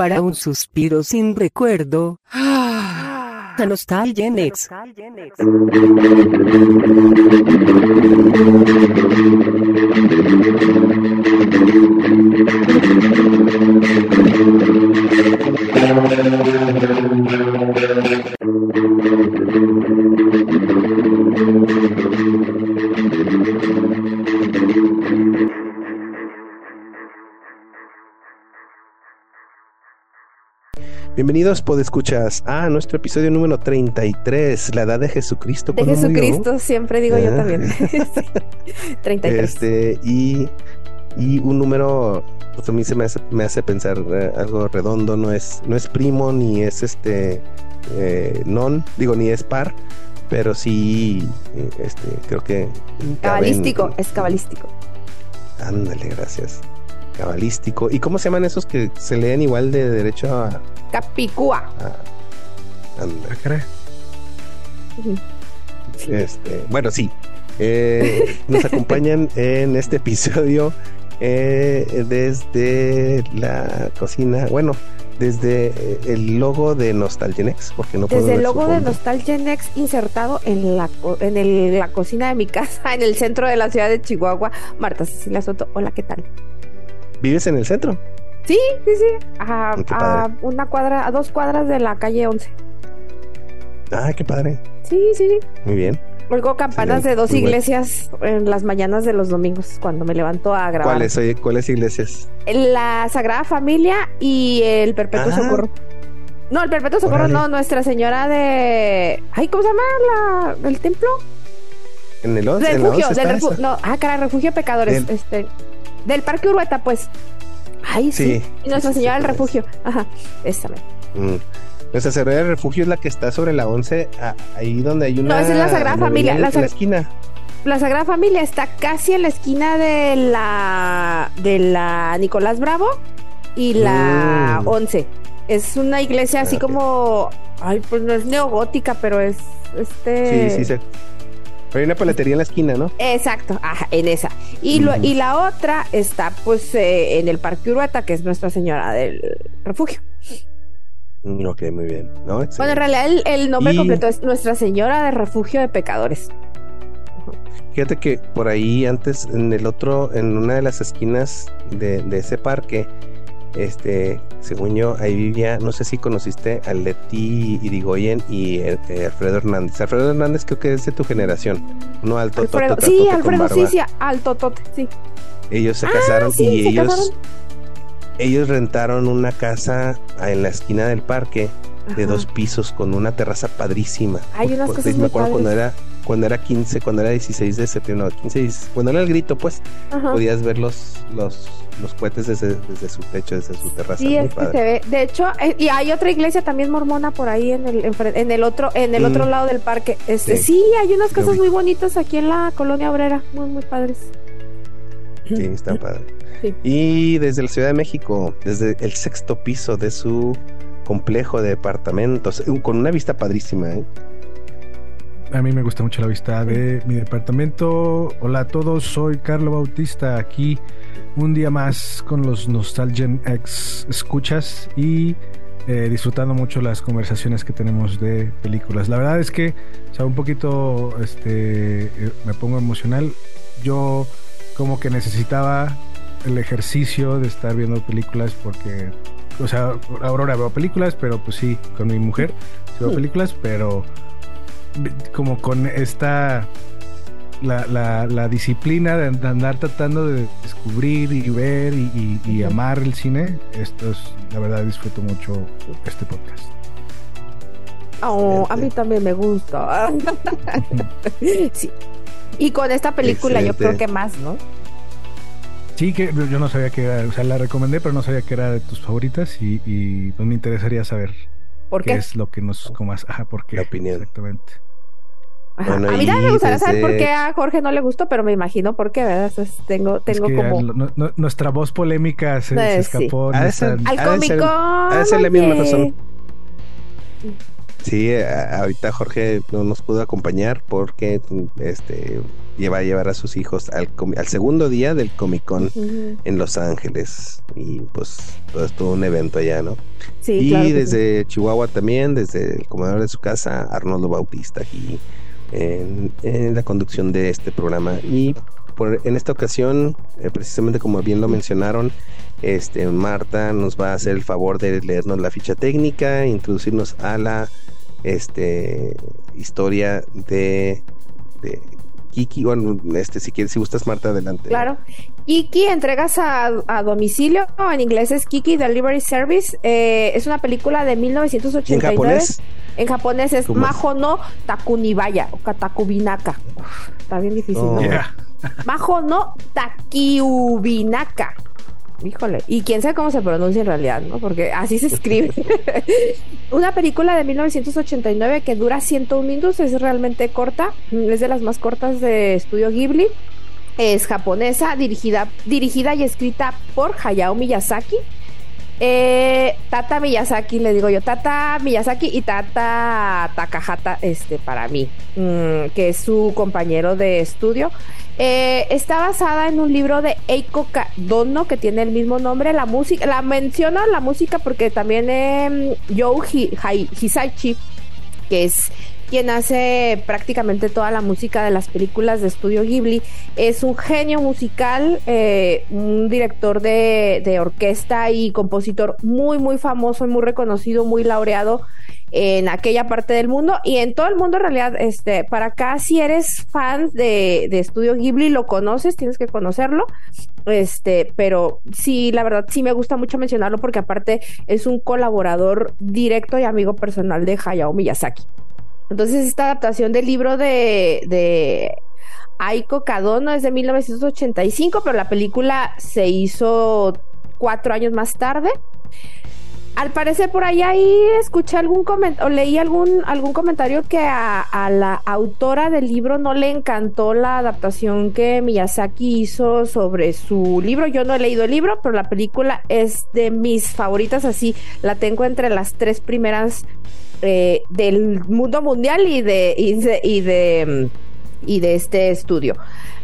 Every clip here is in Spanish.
para un suspiro sin recuerdo. A Nostalgia Next. Bienvenidos, podescuchas, a nuestro episodio número 33, la edad de Jesucristo. De. Jesucristo, siempre digo yo Ah. también. Sí. 33. Este, y, y un número, pues a mí se me hace, me hace pensar eh, algo redondo, no es, no es primo, ni es este, eh, non, digo, ni es par, pero sí, eh, este, creo que... cabalístico, caben- es cabalístico. Ándale, gracias. Cabalístico. ¿Y cómo se llaman esos que se leen igual de derecho a... Capicúa. a-? Ah. Este, bueno, sí. Eh, nos acompañan en este episodio eh, desde la cocina. Bueno, desde eh, el logo de Nostalgenex, porque no puedo Desde el logo de Next insertado en la, en el- la cocina de mi casa, en el centro de la ciudad de Chihuahua. Marta Cecilia Soto, hola, ¿qué tal? ¿Vives en el centro? Sí, sí, sí. A, a una cuadra, a dos cuadras de la calle 11. Ah, qué padre. Sí, sí, sí. Muy bien. Oigo campanas Excelente, de dos muy bueno. iglesias en las mañanas de los domingos cuando me levanto a grabar. ¿Cuáles, oye, cuáles iglesias? La Sagrada Familia y el Perpetuo Ah. Socorro. No, el Perpetuo Socorro no, Nuestra Señora de... Ay, ¿cómo se llama la, el templo? ¿En el 11? ¿En la Refugio, 11 del refu- no, ah, cara, Refugio de Pecadores, Del- este, del Parque Urueta, pues. Ay, sí. Sí. Y Nuestra Señora del pues. Refugio. Ajá, esa Mm. Nuestra Señora del Refugio es la que está sobre la 11, a- ahí donde hay una... esa es la Sagrada Familia, la Sag- la esquina. La Sagrada Familia está casi en la esquina de la de la Nicolás Bravo y la Mm. 11. Es una iglesia así como ay, pues no es neogótica, pero es este Sí, sí, sí. Pero hay una paletería en la esquina, ¿no? Exacto, ajá, en esa. Y, lo- Ujú. y la otra está pues eh, en el Parque Urueta, que es Nuestra Señora del Refugio. Mm, Ok, muy bien. ¿No? Bueno, en realidad el, el nombre Y- completo es Nuestra Señora del Refugio de Pecadores. Fíjate que por ahí antes, en el otro, en una de las esquinas de, de ese parque, este, según yo, ahí vivía, no sé si conociste a Leti Irigoyen y eh, eh, Alfredo Hernández. Alfredo Hernández creo que es de tu generación, no alto, Alfredo, totote, sí, Alfredo, sí, sí, alto tote, sí. Ellos se Ah, casaron sí, y se ellos, casaron. ellos rentaron una casa en la esquina del parque de Ajá. dos pisos con una terraza padrísima. Hay unas cosas me acuerdo cuando era cuando era 15, cuando era 16 de septiembre, no, 15, y- cuando era el grito, pues Ajá. podías ver los, los, los cohetes desde, desde su techo, desde su terraza. Sí, muy es que padre. se ve. De hecho, eh, y hay otra iglesia también mormona por ahí en el en el otro en el Mm. otro lado del parque. Este, Sí. sí. hay unas casas muy bonitas aquí en la colonia obrera, muy muy padres. Sí, está padre. Sí. Y desde la Ciudad de México, desde el sexto piso de su complejo de departamentos, con una vista padrísima, ¿eh? A mí me gusta mucho la vista de mi departamento. Hola a todos, soy Carlo Bautista aquí un día más con los Nostalgian X escuchas y eh, disfrutando mucho las conversaciones que tenemos de películas. La verdad es que, o sea, un poquito este, eh, me pongo emocional. Yo como que necesitaba el ejercicio de estar viendo películas porque, o sea, ahora veo películas, pero pues sí, con mi mujer sí veo Hmm. películas, pero como con esta la, la, la disciplina de and- andar tratando de descubrir y ver y, y- y Ujú. amar el cine, esto es, la verdad disfruto mucho este podcast. Oh, a mí también me gusta. sí. Y con esta película yo creo que más, ¿no? Sí, que yo no sabía que era, o sea, la recomendé, pero no sabía que era de tus favoritas y, y pues me interesaría saber ¿Por qué qué? es lo que nos comas. Ajá, ¿por qué? La opinión. Exactamente. Bueno, a mí también me gustaría saber por qué a Jorge no le gustó, pero me imagino por qué, ¿verdad? Entonces, tengo Es tengo que como al- no- no- nuestra voz polémica se, se Eh, sí. escapó. De nuestra- ser- al ser- cómico. ser la misma razón. Sí, ahorita Jorge no nos pudo acompañar porque este lleva a llevar a sus hijos al, al segundo día del Comic Con en Los Ángeles y pues todo es todo un evento allá, ¿no? Sí, y desde Chihuahua también, desde el comedor de su casa, Arnoldo Bautista aquí en, la conducción de este programa. Y por, en esta ocasión, eh, precisamente como bien lo mencionaron, este Marta nos va a hacer el favor de leernos la ficha técnica, introducirnos a la este historia de, de Kiki, bueno, este, si quieres, si gustas, Marta, adelante. Claro. Kiki, entregas a, domicilio, en inglés es Kiki Delivery Service. Eh, es una película de 1989. ¿En japonés? En japonés es Majo no Takunibaya o Katakubinaka. está bien difícil, ¿no? Oh. Majo no Takiubinaka. Híjole, y quién sabe cómo se pronuncia en realidad, ¿no? Porque así se escribe. Una película de 1989 que dura 101 minutos, es realmente corta, es de las más cortas de Estudio Ghibli. Es japonesa, dirigida, dirigida y escrita por Hayao Miyazaki. Eh, Tata Miyazaki, le digo yo, Tata Miyazaki y Tata Takahata, este, para mí, mm, que es su compañero de estudio. Eh, está basada en un libro de Eiko Dono que tiene el mismo nombre. La música, la menciono la música porque también eh, Joe Hisaichi, que es quien hace prácticamente toda la música de las películas de estudio Ghibli, es un genio musical, eh, un director de, de, orquesta y compositor muy, muy famoso y muy reconocido, muy laureado en aquella parte del mundo y en todo el mundo en realidad, este, para acá si eres fan de, de Estudio Ghibli, lo conoces, tienes que conocerlo, este, pero sí, la verdad sí me gusta mucho mencionarlo porque aparte es un colaborador directo y amigo personal de Hayao Miyazaki. Entonces esta adaptación del libro de, de Aiko Kadono es de 1985, pero la película se hizo cuatro años más tarde. Al parecer por ahí, ahí escuché algún comentario, o leí algún, algún comentario que a, la autora del libro no le encantó la adaptación que Miyazaki hizo sobre su libro. Yo no he leído el libro, pero la película es de mis favoritas, así la tengo entre las tres primeras eh, del mundo mundial y de, y de, y de, y de este estudio.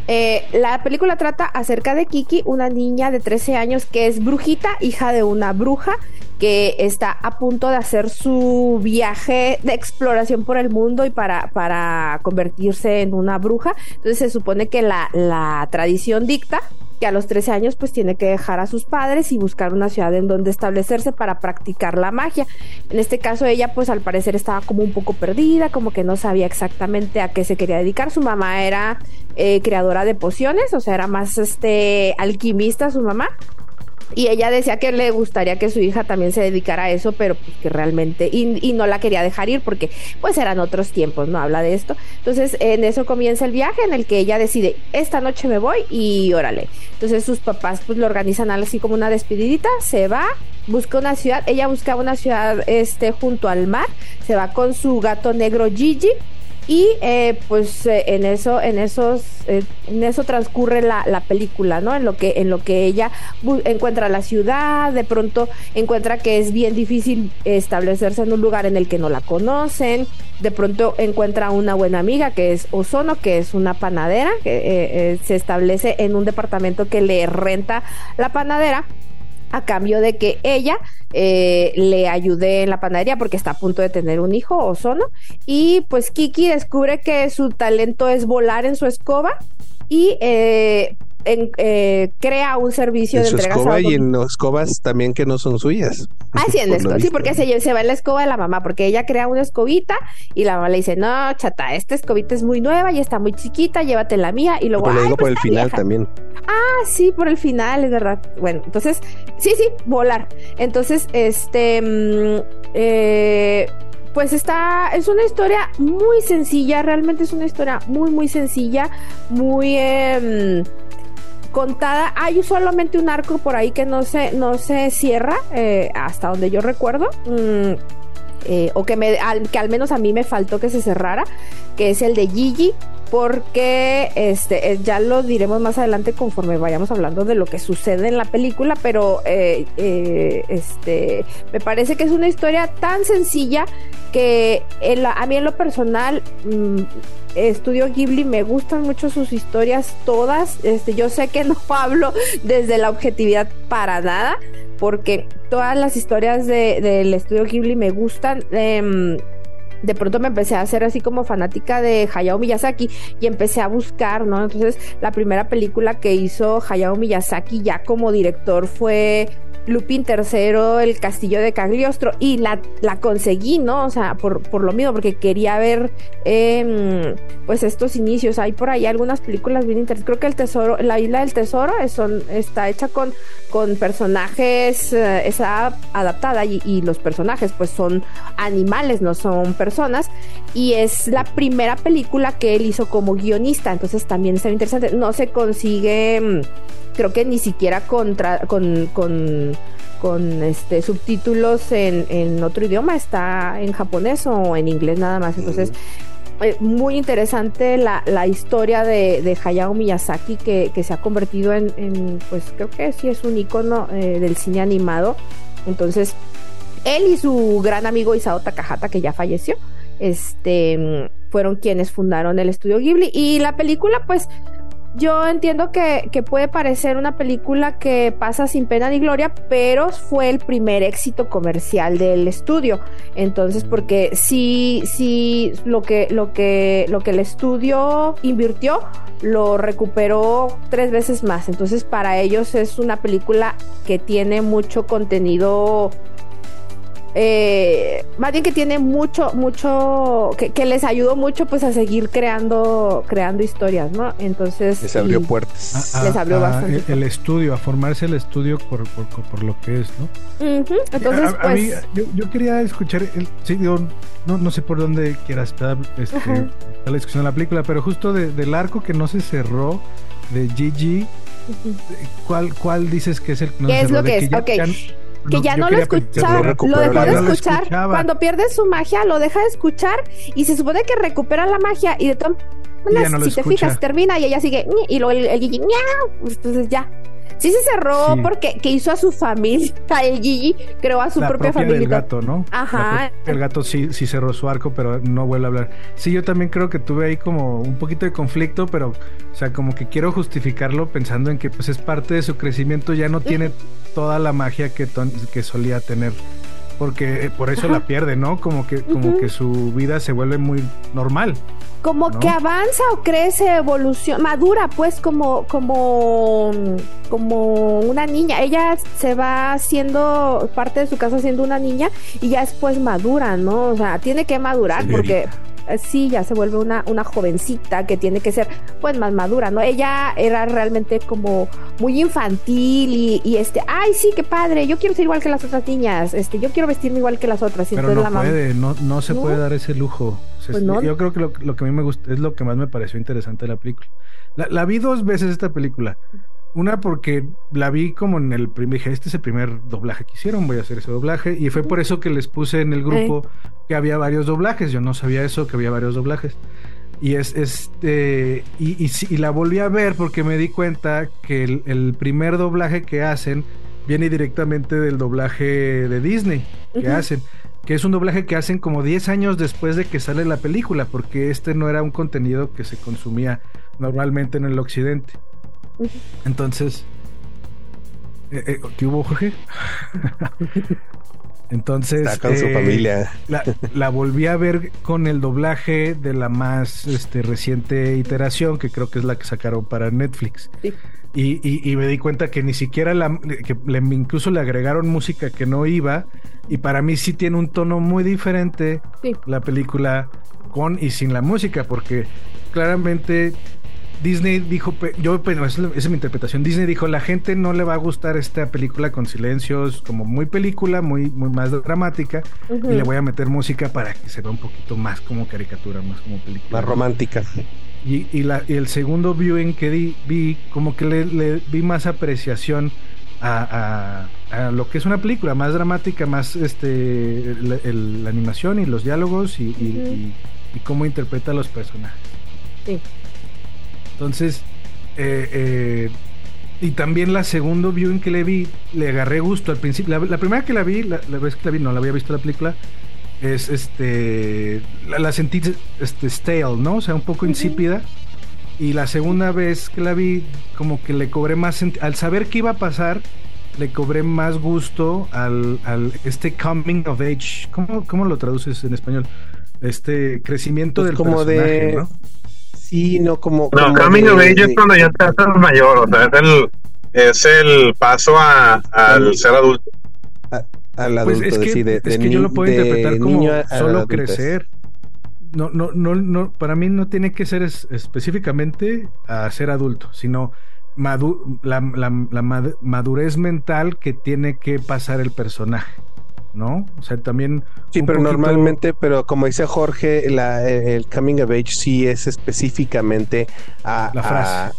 Eh, la película trata acerca de Kiki, una niña de 13 años que es brujita, hija de una bruja que está a punto de hacer su viaje de exploración por el mundo y para, para convertirse en una bruja. Entonces se supone que la, la tradición dicta que a los 13 años pues tiene que dejar a sus padres y buscar una ciudad en donde establecerse para practicar la magia. En este caso ella pues al parecer estaba como un poco perdida, como que no sabía exactamente a qué se quería dedicar. Su mamá era eh, creadora de pociones, o sea, era más este alquimista su mamá y ella decía que le gustaría que su hija también se dedicara a eso, pero pues que realmente, y, no la quería dejar ir porque pues eran otros tiempos, no habla de esto. Entonces en eso comienza el viaje en el que ella decide, esta noche me voy y órale. Entonces sus papás pues lo organizan así como una despedidita, se va, busca una ciudad, ella buscaba una ciudad este junto al mar, se va con su gato negro Gigi y eh, pues eh, en eso en esos eh, en eso transcurre la, la, película no en lo que en lo que ella encuentra la ciudad de pronto encuentra que es bien difícil establecerse en un lugar en el que no la conocen. De pronto encuentra una buena amiga que es Ozono que es una panadera que se establece en un departamento que le renta la panadera a cambio de que ella eh, le ayude en la panadería porque está a punto de tener un hijo, Ozono. Y pues Kiki descubre que su talento es volar en su escoba y eh, eh, crea un servicio de entrega escoba y en escobas también que no son suyas. Ah, sí, en escoba. Sí, porque se, se va en la escoba de la mamá, porque ella crea una escobita y la mamá le dice, no, chata, esta escobita es muy nueva y está muy chiquita, llévate la mía. Y luego, lo digo por pues el final también. Ah, sí, por el final, es verdad. Bueno, entonces, sí, sí, volar. Entonces, este, mm, eh, pues está, es una historia muy sencilla, realmente es una historia muy, muy sencilla, muy... Eh, contada. Hay solamente un arco por ahí que no se, no se cierra, eh, hasta donde yo recuerdo. Mm, eh, o que, al, que al menos a mí me faltó que se cerrara, que es el de Gigi, porque este eh, ya lo diremos más adelante conforme vayamos hablando de lo que sucede en la película, pero eh, eh, este me parece que es una historia tan sencilla que a mí en lo personal mm, Estudio Ghibli me gustan mucho sus historias todas. Este, yo sé que no hablo desde la objetividad para nada, porque todas las historias del estudio Ghibli me gustan. Em, de pronto me empecé a hacer así como fanática de Hayao Miyazaki y empecé a buscar, ¿no? Entonces, la primera película que hizo Hayao Miyazaki ya como director fue Lupin III, El Castillo de Cagliostro, y la, la conseguí, ¿no? O sea, por, por lo mismo, porque quería ver em, pues estos inicios. Hay por ahí algunas películas bien interesantes. Creo que el tesoro, la isla del tesoro son, está hecha con, con personajes, eh, está adaptada y, y, los personajes pues son animales, no son personas. Y es la primera película que él hizo como guionista, entonces también está interesante. No se consigue em, creo que ni siquiera con, con, con este subtítulos en, en, otro idioma, está en japonés o en inglés nada más. Entonces, eh, muy interesante la, la historia de, de, Hayao Miyazaki que, que se ha convertido en, en, pues creo que sí es un icono eh, del cine animado. Entonces, él y su gran amigo Isao Takahata, que ya falleció, este, fueron quienes fundaron el estudio Ghibli. Y la película, pues, yo entiendo que, puede parecer una película que pasa sin pena ni gloria, pero fue el primer éxito comercial del estudio. Entonces, porque sí, sí, lo que, lo que, lo que el estudio invirtió lo recuperó tres veces más. Entonces, para ellos es una película que tiene mucho contenido eh, más bien que tiene mucho, mucho, que, les ayudó mucho pues a seguir creando, creando historias, ¿no? Entonces... Les abrió puertas. les abrió bastante. El, estudio, a formarse el estudio por, por, lo que es, ¿no? Entonces, a, mí, pues yo, quería escuchar, el, sí, digo, no, no sé por dónde quieras estar este, la discusión de la película, pero justo del arco que no se cerró de Gigi, ¿cuál, ¿cuál dices que es el que no ¿Qué es lo que, es? ok que ya no lo escuchaba, lo dejó de escuchar. Cuando pierde su magia, lo deja de escuchar y se supone que recupera la magia y de todas si te fijas, termina y ella sigue y luego el, Gigi, entonces ya. Sí se cerró porque que hizo a su familia, el Gigi creó a su propia, familia. El gato, ¿no? Ajá. El gato sí, sí cerró su arco, pero no vuelve a hablar. Sí, yo también creo que tuve ahí como un poquito de conflicto, pero, o sea, como que quiero justificarlo pensando en que pues es parte de su crecimiento, ya no tiene toda la magia que, que solía tener. Porque eh, por eso la pierde, ¿no? Como que, como que su vida se vuelve muy normal. Como que avanza o crece, evoluciona, madura, pues como, como, como una niña. Ella se va haciendo parte de su casa siendo una niña y ya después madura, ¿no? O sea, tiene que madurar porque sí, ya se vuelve una, una jovencita que tiene que ser pues más madura, ¿no? Ella era realmente como muy infantil y, este, ay, sí, qué padre, yo quiero ser igual que las otras niñas, este, yo quiero vestirme igual que las otras. Pero no puede, no, no se puede dar ese lujo. Pues yo creo que lo, que a mí me gusta es lo que más me pareció interesante de la película. La, la vi dos veces esta película. Una porque la vi como en el primer, dije, este es el primer doblaje que hicieron, voy a hacer ese doblaje. Y fue por eso que les puse en el grupo que había varios doblajes. Yo no sabía eso, que había varios doblajes. Y es este. Y, y, la volví a ver porque me di cuenta que el, primer doblaje que hacen viene directamente del doblaje de Disney que hacen. Que es un doblaje que hacen como 10 años después de que sale la película, porque este no era un contenido que se consumía normalmente en el occidente. Entonces, eh, eh, ¿qué hubo, Jorge? Entonces, Está con su eh, familia. La, volví a ver con el doblaje de la más este, reciente iteración, que creo que es la que sacaron para Netflix. Y, y, me di cuenta que ni siquiera la, que le, incluso le agregaron música que no iba. Y para mí sí tiene un tono muy diferente la película con y sin la música, porque claramente Disney dijo, yo, bueno, esa es mi interpretación. Disney dijo, la gente no le va a gustar esta película con silencios, como muy película, muy, muy más dramática, y le voy a meter música para que se vea un poquito más como caricatura, más como película. Más romántica. Y, y, la, y el segundo viewing que di, vi, como que le, vi más apreciación a, lo que es una película, más dramática, más este la animación y los diálogos y, y cómo interpreta a los personajes. Entonces, eh, eh, y también la segunda viewing que le vi, le agarré gusto al principio. La, primera que la vi, la, vez que la vi, no la había visto la película, es este. La, sentí este, stale, ¿no? O sea, un poco insípida. Y la segunda vez que la vi, como que le cobré más. Al saber qué iba a pasar, le cobré más gusto al, al este coming of age. ¿Cómo, ¿Cómo, lo traduces en español? Este crecimiento pues del como personaje, de... ¿no? Sí, no como. No, Coming of Age es cuando ya estás mayor, o sea, es el, es el paso a, al ser adulto. al adulto, pues es que, es que yo lo puedo interpretar como solo crecer. No, no, no, no, para mí no tiene que ser específicamente a ser adulto, sino la, la, la madurez mental que tiene que pasar el personaje. ¿No? O sea, también... Sí, pero normalmente, pero como dice Jorge, el coming of age sí es específicamente a,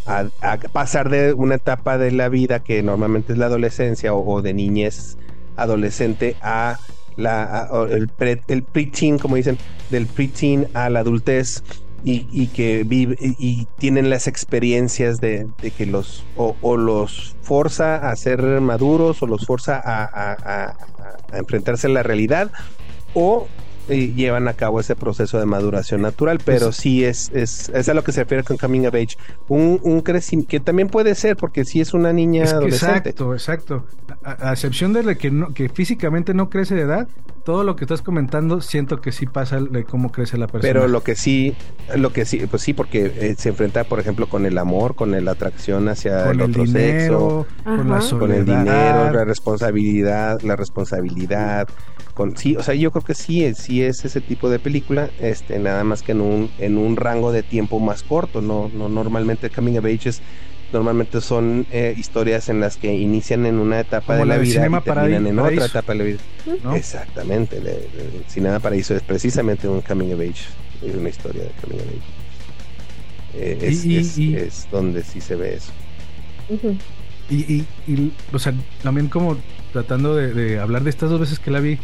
pasar de una etapa de la vida que normalmente es la adolescencia o, de niñez adolescente a la el, pre, el preteen, como dicen, del preteen a la adultez y, que vive y, tienen las experiencias de, que los o, los forza a ser maduros o los forza a, enfrentarse a la realidad o eh, llevan a cabo ese proceso de maduración natural, pero sí es, es, es a lo que se refiere con coming of age. Un, un crecimiento que también puede ser, porque si es una niña adolescente. Exacto, exacto. A, excepción de que, no, que físicamente no crece de edad, todo lo que estás comentando siento que sí pasa de cómo crece la persona. Pero lo que sí, lo que sí, pues sí, porque eh, se enfrenta, por ejemplo, con el amor, con la atracción hacia el, otro sexo, con, la con el dinero, la responsabilidad, la responsabilidad, con sí, o sea, yo creo que sí, sí es ese tipo de película, este, nada más que en un, en un rango de tiempo más corto, no, no normalmente Coming of Ages normalmente son eh, historias en las que inician en una etapa de la, vida y terminan en otra etapa de la vida. Exactamente, de, Cinema Paraíso es precisamente un coming of age, es una historia de coming of age. Eh, es, donde sí se ve eso. y, y, o sea, también como tratando de, hablar de estas dos veces que la vi,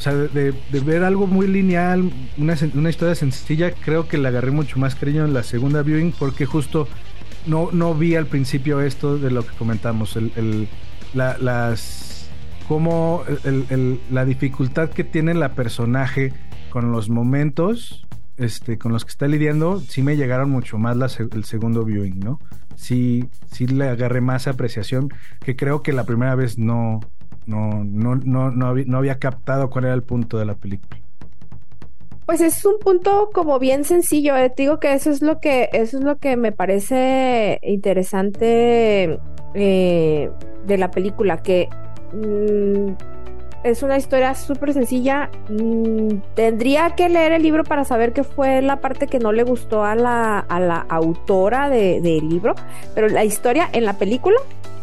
o sea, de, ver algo muy lineal, una, una historia sencilla, creo que le agarré mucho más cariño en la segunda viewing porque justo no, no vi al principio esto de lo que comentamos, el, la, las, como la dificultad que tiene la personaje con los momentos este, con los que está lidiando, sí me llegaron mucho más el segundo viewing, ¿no? Sí, sí le agarré más apreciación, que creo que la primera vez no, no, no, no, no, había, captado cuál era el punto de la película. Pues es un punto como bien sencillo. Eh. Te digo que eso es lo que eso es lo que me parece interesante eh, de la película, que mm, es una historia súper sencilla. Mm, tendría que leer el libro para saber qué fue la parte que no le gustó a la, a la autora del libro, pero la historia en la película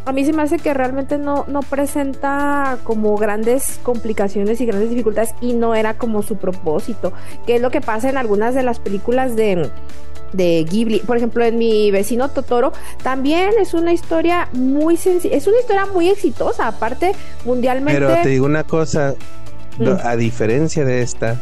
a mí se me hace que realmente no, no presenta como grandes complicaciones y grandes dificultades y no era como su propósito, que es lo que pasa en algunas de las películas de, de Ghibli. Por ejemplo, en mi vecino Totoro también es una historia muy sencilla, es una historia muy exitosa, aparte mundialmente. Pero te digo una cosa, mm. a diferencia de esta,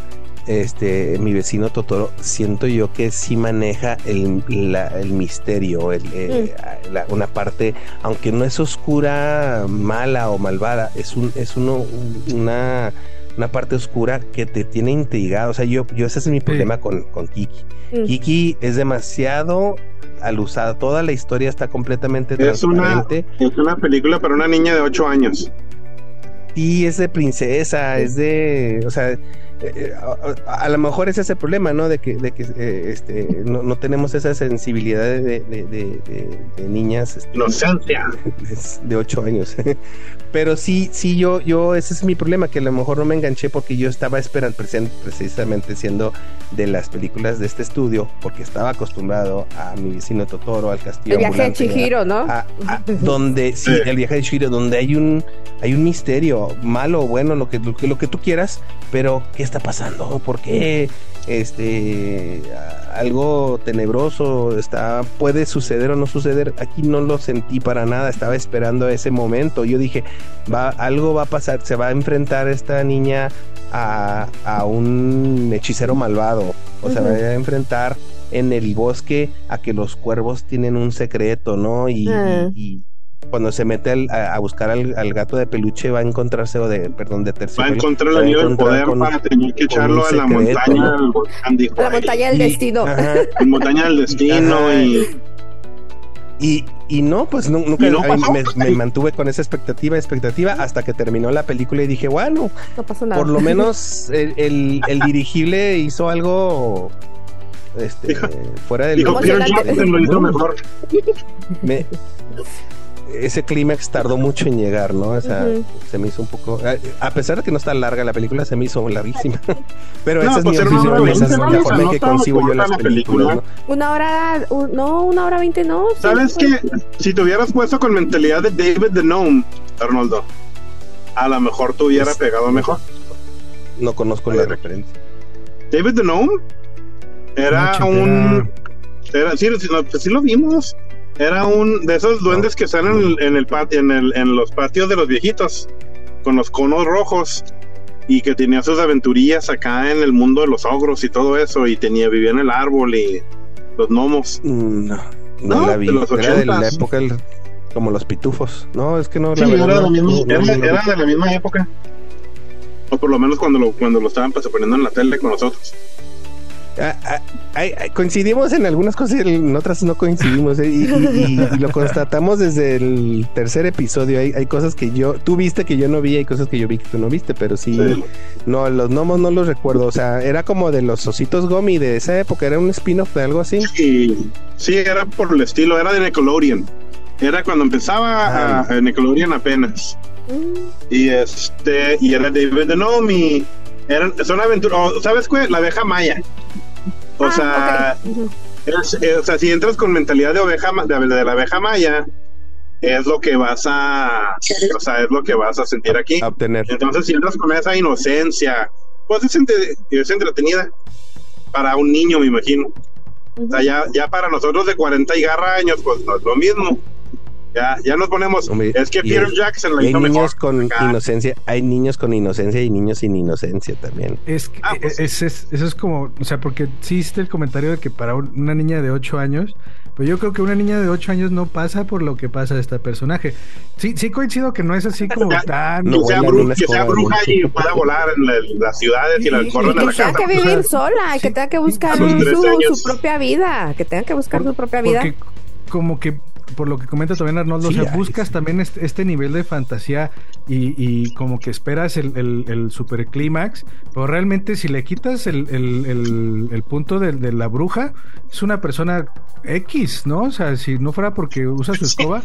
este, mi vecino Totoro, siento yo que sí maneja el, el misterio, el, eh, mm. una parte, aunque no es oscura, mala o malvada, es un, es uno, una, una parte oscura que te tiene intrigado. O sea, yo, yo ese es mi problema con, con Kiki. Mm. Kiki es demasiado al usar, toda la historia está completamente es transparente. Una, es una película para una niña de 8 años. Y es de princesa, es de, o sea, eh, a, lo mejor ese es el problema, ¿no? De que, de que eh, este, no, tenemos esa sensibilidad de, de, niñas. Este, Inocencia. De 8 años. Pero sí, sí, yo, yo, ese es mi problema, que a lo mejor no me enganché porque yo estaba esperando, precisamente siendo de las películas de este estudio, porque estaba acostumbrado a mi vecino Totoro, al castillo. El viaje de Chihiro, ¿no? donde, sí, el viaje de Chihiro, donde hay un, hay un misterio, malo o bueno, lo que, lo que, lo que tú quieras, pero ¿qué está pasando? ¿Por qué? Este, algo tenebroso está, puede suceder o no suceder. Aquí no lo sentí para nada, estaba esperando ese momento. Yo dije, va, algo va a pasar, se va a enfrentar esta niña a, un hechicero malvado, o se va a enfrentar en el bosque a que los cuervos tienen un secreto, ¿no? Y, Ah. y- y cuando se mete al- a, a buscar al, al gato de peluche va a encontrarse, o de, perdón, de Va a encontrar el anillo del poder con- para tener que echarlo a la secreto, montaña ¿no? del volcán, dijo La montaña del destino. La montaña del destino Ajá. y Y, y no, pues nu- nunca me, me mantuve con esa expectativa, expectativa, hasta que terminó la película y dije, bueno, No pasó nada. por lo menos el, el- el dirigible hizo algo este, Dijo- fuera del dijo. Jackson lo hizo mejor. me- ese clímax tardó mucho en llegar, ¿no? O sea, se me hizo un poco. A a pesar de que no está larga la película, se me hizo larguísima. Pero No, esa es pues mi obsesión, hora esa es la ¿no? forma en No que consigo yo las la películas, película. ¿no? Una hora, un- no, una hora veinte, no. sí, ¿Sabes pues. qué? Si te hubieras puesto con mentalidad de David the Gnome, Arnoldo, a lo mejor te hubiera Pues, pegado mejor. No conozco la referencia. David the Gnome era un. Era, sí, sí, no, pues sí lo vimos. Era un de esos duendes que están en el, en el patio, en, el, en los patios de los viejitos, con los conos rojos, y que tenía sus aventurillas acá en el mundo de los ogros y todo eso, y tenía, vivía en el árbol y los gnomos. Mm, No, no, No, la vi. de los Era de la 80s. época del- como los pitufos. No, es que no, la Sí, verdad. era, de la no- misma, no- era, era de la misma época. O por lo menos cuando lo, cuando lo estaban pues, poniendo en la tele con nosotros. Ah, ah, coincidimos en algunas cosas y en otras no coincidimos. ¿eh? Y, y- y- y lo constatamos desde el tercer episodio. Hay, hay cosas que yo, tú viste que yo no vi, hay cosas que yo vi que tú no viste, pero sí. Sí. No, los gnomos no los recuerdo. O sea, era como de los ositos Gomi de esa época. Era un spin-off de algo así. Sí, era por el estilo, era de Nickelodeon. Era cuando empezaba Ah. a, a Nickelodeon apenas. Y este, y era David y eran, son aventuras, o, ¿sabes qué? La abeja maya. O ah, sea, es- es- o sea, si entras con mentalidad de oveja ma- de, de la abeja maya, es lo que vas a, o sea, es lo que vas a sentir aquí. A obtener. Entonces, si entras con esa inocencia, pues es, entre- es entretenida para un niño, me imagino. O sea, ya, ya para nosotros de 40 y garra años, pues no es lo mismo. Ya, ya nos ponemos. Hombre, es que y Peter hay- Jackson la Y hay hizo mejor. niños con acá. inocencia, hay niños con inocencia y niños sin inocencia también. Es que Ah, pues. es, es- eso es como, o sea, porque sí hiciste el comentario de que para un- una niña de 8 años, pero yo creo que una niña de 8 años no pasa por lo que pasa de este personaje. Sí, sí coincido que no es así como Ya, tan... No que sea, vuela en bru- una que sea bruja y pueda volar en la- las ciudades y la Y- corran y a Que la tenga casa. que O vivir sea, sola, sí. que tenga que buscar A su, propia vida, que tenga que buscar su propia vida. Porque como que por lo que comenta también Arnoldo, Sí, o sea, buscas sí. también este, este nivel de fantasía y, y como que esperas el, el, el super clímax, pero realmente si le quitas el, el, el, el punto de, de la bruja, es una persona X, ¿no? O sea, si no fuera porque usa su escoba,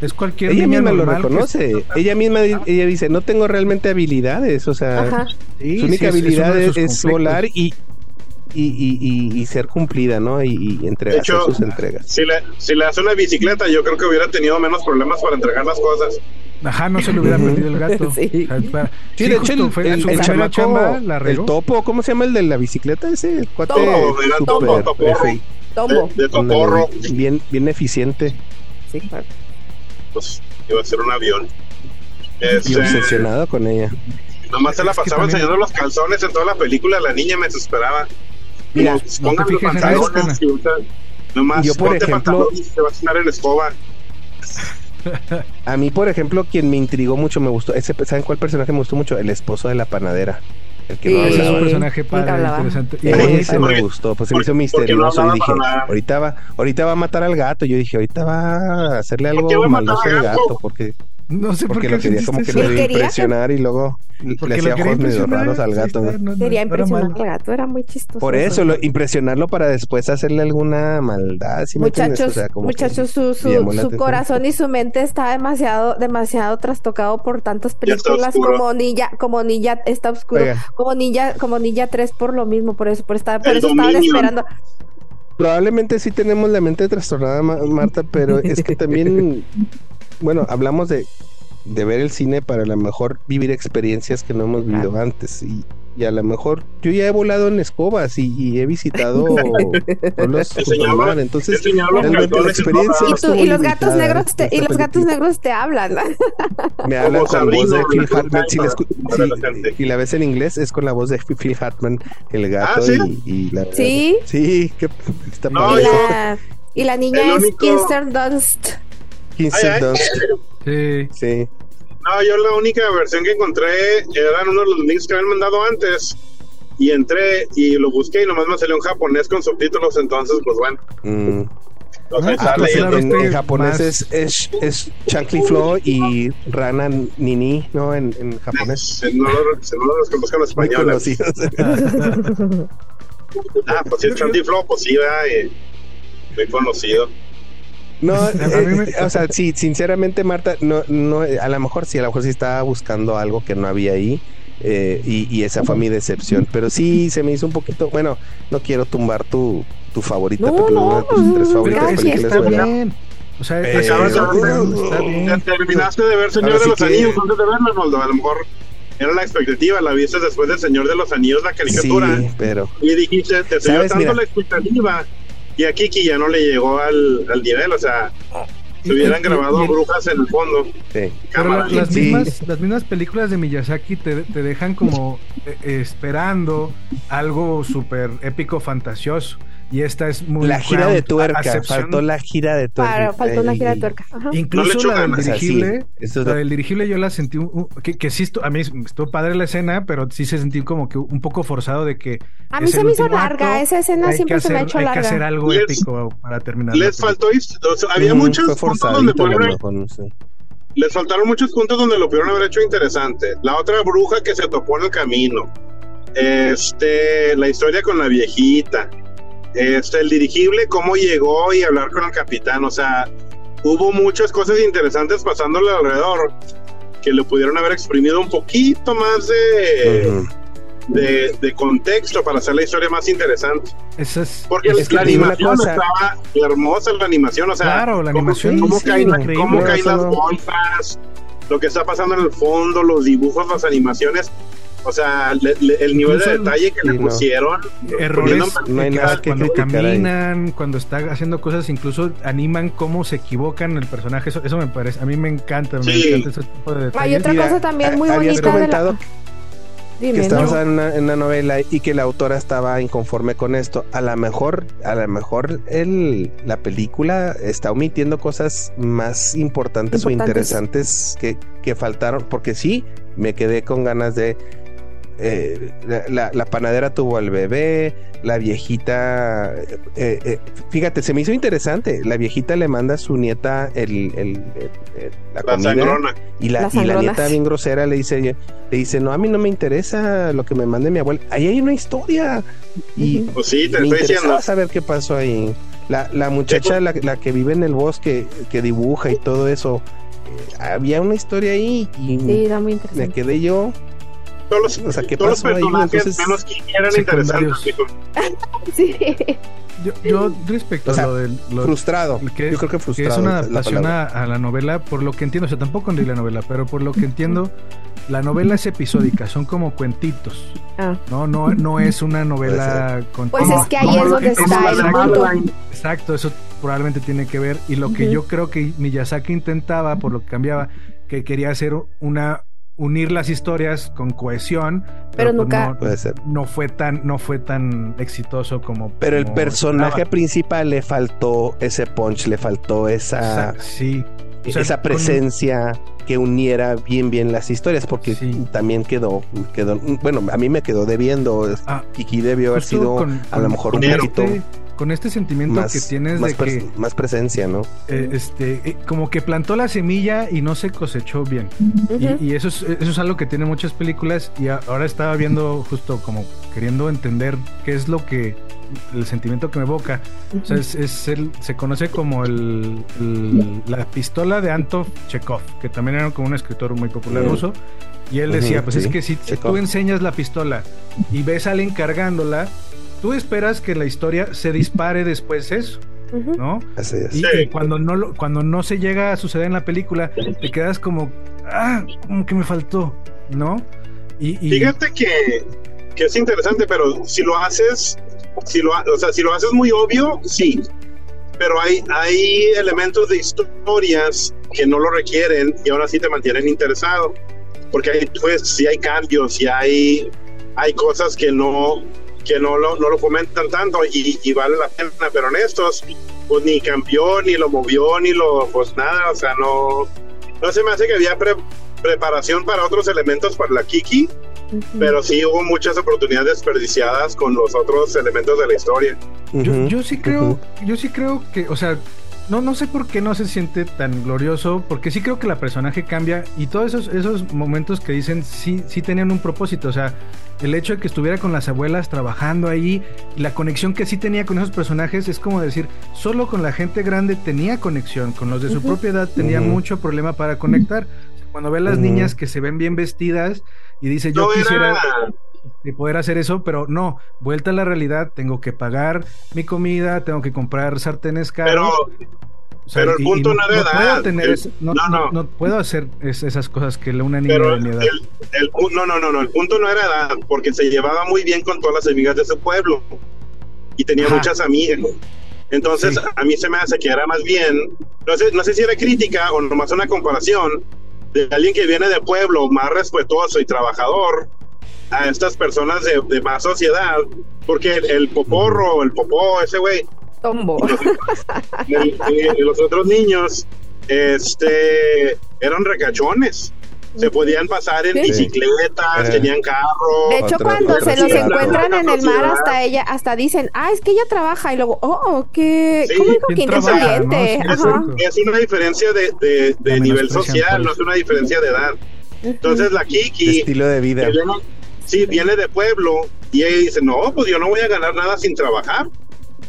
es cualquier Ella misma lo reconoce. Ella misma ella dice, no tengo realmente habilidades. O sea. Sí, su única habilidad es, volar y, y, y, y- y ser cumplida, ¿no? Y, y entregar sus entregas. Si le, si le hace una bicicleta, yo creo que hubiera tenido menos problemas para entregar las cosas. Ajá, no se le hubiera perdido el gato. Sí. Sí, de hecho, el, fue el- su el chamaco, chamba, la el topo, ¿cómo se llama el de la bicicleta? Ese el cuate Topo, era topo, toporro. Tombo. De, de toporro, bien, bien eficiente Sí, claro. pues iba a ser un avión. y Este, obsesionado con ella. nomás se la pasaba también- enseñando los calzones en toda la película. La niña me desesperaba. Mira, no te fijes en eso, Nomás Yo, por ejemplo- y te vas a en escoba. A mí, por ejemplo, quien me intrigó mucho, me gustó, ese, ¿saben cuál personaje me gustó mucho? El esposo de la panadera. El que Sí. no Ese es un personaje padre, interesante. Y. Ese me gustó, pues se me hizo no misterioso. hablaba y dije, ahorita va, ahorita va a matar al gato. Yo dije, ahorita va a hacerle ¿Por qué algo maloso al al gato? gato, porque, No sé por porque qué lo quería como que lo que- impresionar y luego le hacía ojos medio raros al gato. Quería impresionar al gato, era muy chistoso. Por eso, lo, impresionarlo para después hacerle alguna maldad. Muchachos, O sea, muchachos, su, su, su corazón y su mente está demasiado, demasiado trastocado por tantas películas como Ninja, como Ninja está oscuro, Oiga. como Ninja, como Ninja 3 por lo mismo, por eso, por estar, por El eso estaban esperando. Probablemente sí tenemos la mente trastornada, Ma- Marta, pero es que también, bueno, hablamos de, de ver el cine para a lo mejor vivir experiencias que no hemos vivido antes. Y, y a lo mejor yo ya he volado en escobas y, he visitado pueblos entonces realmente la experiencia y, los gatos negros te, y los gatos negros te hablan. Me hablan con voz de Phil Hartman y la ves en inglés es con la voz de Phil Hartman el gato ¿Ah, sí? y, la sí sí que está no, y, la, y la niña es Kirsten Dunst Dunst sí sí no, yo la única versión que encontré eran uno de los links que habían mandado antes. Y entré y lo busqué y nomás me salió en japonés con subtítulos, entonces pues bueno. Mm. Ah, pues, en, japonés es, es, es Flow y Rana Nini, ¿no? En, en japonés. no, no los conozcan los españoles. ah, pues si es Chankly Flow, pues sí, eh, muy conocido. No, eh, o sea, sí, sinceramente, Marta, no, no, a lo mejor sí, a lo mejor sí estaba buscando algo que no había ahí. Eh, y, esa fue mi decepción. Pero sí se me hizo un poquito. Bueno, no quiero tumbar tu, tu favorita, no, pero una de tus tres favoritas películas. Está bien. O sea, eh, está bien. terminaste de ver Señor de los Anillos antes de verla, Moldo. A lo mejor era la expectativa, la viste después del Señor de los Anillos, la caricatura. Sí, pero. Y dijiste, te subió tanto la expectativa y a Kiki ya no le llegó al, al nivel, o sea, se hubieran grabado brujas en el fondo. Sí. Pero las, mismas, las mismas películas de Miyazaki te, te dejan como eh, esperando algo súper épico, fantasioso. Y esta es muy. La gira de tuerca. Faltó la gira de tuerca. Claro, faltó la gira de tuerca. Incluso la del dirigible. la del dirigible yo la sentí. que, que, sí, a mí estuvo padre la escena, pero sí se sentí como que un poco forzado de que. A mí se me hizo larga. esa escena siempre se me ha hecho larga. Hay que hacer algo épico para terminar. Les faltó. había muchos puntos donde pudieron. Les faltaron muchos puntos donde lo pudieron haber hecho interesante. La otra bruja que se topó en el camino. Este, la historia con la viejita este, el dirigible, cómo llegó y hablar con el capitán, o sea, hubo muchas cosas interesantes pasándole alrededor que le pudieron haber exprimido un poquito más de, de, contexto para hacer la historia más interesante. Porque la animación estaba hermosa, la animación, o sea, claro, la animación cómo, caen, cómo caen las bolsas, lo que está pasando en el fondo, los dibujos, las animaciones o sea, el nivel de detalle que le pusieron. Errores no hay nada que cuando caminan, cuando está haciendo cosas, incluso animan cómo se equivocan el personaje. Eso, eso me parece, a mí me encanta, me encanta ese tipo de detalles. Hay otra cosa también muy bonita de la... que estamos en, una, en una, novela y que la autora estaba inconforme con esto. A lo mejor, a lo mejor el, la película está omitiendo cosas más importantes, importantes. o interesantes que, que faltaron, porque sí, me quedé con ganas de eh, la, panadera tuvo al bebé, la viejita, eh, eh, fíjate, se me hizo interesante, la viejita le manda a su nieta el, la, comida y la, y la nieta bien grosera le dice, le dice, no, a mí no me interesa lo que me mande mi abuela, ahí hay una historia y pues sí, te me estoy diciendo. saber qué pasó ahí. La, la muchacha, la, la, que vive en el bosque, que dibuja y todo eso, había una historia ahí y me quedé yo todos los, o sea, ¿qué todos los personajes ahí? menos que eran interesantes. sí. Yo, yo, respecto o sea, a lo del lo, frustrado, que, yo creo que frustrado. Que es una adaptación a, a, la novela, por lo que entiendo, o sea, tampoco leí la novela, pero por lo que entiendo, la novela es episódica, son como cuentitos. Ah. No, no, no es una novela con Pues es que ahí es donde está el punto. Exacto, eso probablemente tiene que ver. Y lo que uh -huh. yo creo que Miyazaki intentaba, por lo que cambiaba, que quería hacer una unir las historias con cohesión, pero, pero nunca no, puede ser. no fue tan no fue tan exitoso como Pero como el personaje estaba. principal le faltó ese punch, le faltó esa o sea, sí, o sea, esa presencia que uniera bien bien las historias porque sí. también quedó quedó bueno, a mí me quedó debiendo ah, Kiki debió haber sido con, a lo mejor un poquito con este sentimiento más, que tienes más de que más presencia, ¿no? Eh, este, eh, como que plantó la semilla y no se cosechó bien. Uh -huh. y, y, eso es eso es algo que tiene muchas películas y ahora estaba viendo justo como queriendo entender qué es lo que el sentimiento que me evoca. Uh -huh. O sea, es, es el, se conoce como el, el, la pistola de Antov Chekhov, que también era como un escritor muy popular uh -huh. ruso. Y él decía, pues sí, es que si, si tú enseñas la pistola y ves a alguien cargándola, tú esperas que la historia se dispare después eso. Uh -huh. ¿No? Así es. Y, y, cuando no lo, cuando no se llega a suceder en la película, te quedas como, ah, como que me faltó, ¿no? Y, y... Fíjate que, que es interesante, pero si lo haces, si lo, o sea, si lo haces muy obvio, sí. Pero hay, hay elementos de historias que no lo requieren y ahora sí te mantienen interesado. Porque hay, pues, sí hay cambios y hay, hay cosas que no, que no lo, no lo comentan tanto y, y vale la pena, pero en estos, pues ni cambió, ni lo movió, ni lo, pues nada, o sea, no, no se me hace que había preparación para otros elementos para la Kiki, pero sí hubo muchas oportunidades desperdiciadas con los otros elementos de la historia. yo, sí creo, yo sí creo que, o sea, no, no sé por qué no se siente tan glorioso, porque sí creo que la personaje cambia y todos esos, esos momentos que dicen sí, sí tenían un propósito, o sea, el hecho de que estuviera con las abuelas trabajando ahí y la conexión que sí tenía con esos personajes es como decir, solo con la gente grande tenía conexión, con los de su propia edad tenía mucho problema para conectar. Cuando ve a las niñas que se ven bien vestidas y dice, yo quisiera poder hacer eso, pero no, vuelta a la realidad, tengo que pagar mi comida, tengo que comprar sartenes caros. Pero, el punto no, era edad. no, no, no, puedo hacer esas cosas que una niña de mi edad. El, no, no, no, no, el punto no era edad, porque se llevaba muy bien con todas las amigas de su pueblo y tenía muchas amigas. Entonces, a mí se me hace que era más bien, no sé, no sé si era crítica o nomás una comparación de alguien que viene de pueblo más respetuoso y trabajador a estas personas de, más sociedad, porque el, poporro, el popó, ese güey. Tombo. Y los, otros niños, este, eran recachones se podían pasar en bicicletas, tenían carro. De hecho, cuando se los encuentran en el mar, hasta ella, hasta dicen, ah, es que ella trabaja, y luego, oh, qué, ¿cómo dijo que inteligente? Es, una diferencia de, de, nivel social, no es una diferencia de edad. Entonces, la Kiki. Estilo de vida. Sí, viene de pueblo, y ella dice, no, pues yo no voy a ganar nada sin trabajar.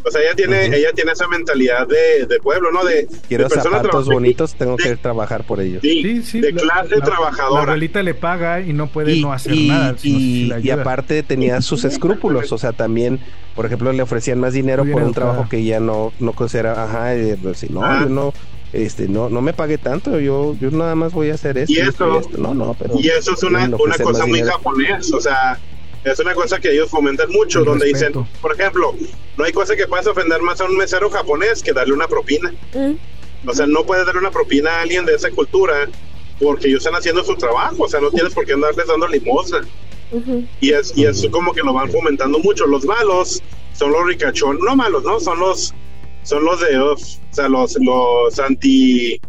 O sea, ella tiene, ella tiene esa mentalidad de, de pueblo, ¿no? De, Quiero de zapatos bonitos, tengo que trabajar por ellos. Sí, sí, de clase trabajadora. La abuelita le paga y no puede no hacer nada. Y, y, aparte tenía sus escrúpulos, o sea, también, por ejemplo, le ofrecían más dinero por un trabajo que ella no, no considera, ajá, y, pues, no, ah. yo no este no no me pague tanto yo yo nada más voy a hacer esto y eso, no no pero y eso es una, una cosa muy japonés o sea es una cosa que ellos fomentan mucho, donde dicen, por ejemplo, no hay cosa que puedas ofender más a un mesero japonés que darle una propina. Mm. O sea, no puedes darle una propina a alguien de esa cultura porque ellos están haciendo su trabajo, o sea, no tienes por qué andarles dando limosna. Y es y es como que lo van fomentando mucho. Los malos son los ricachón, no malos, ¿no? Son los son los de, o sea, los los anti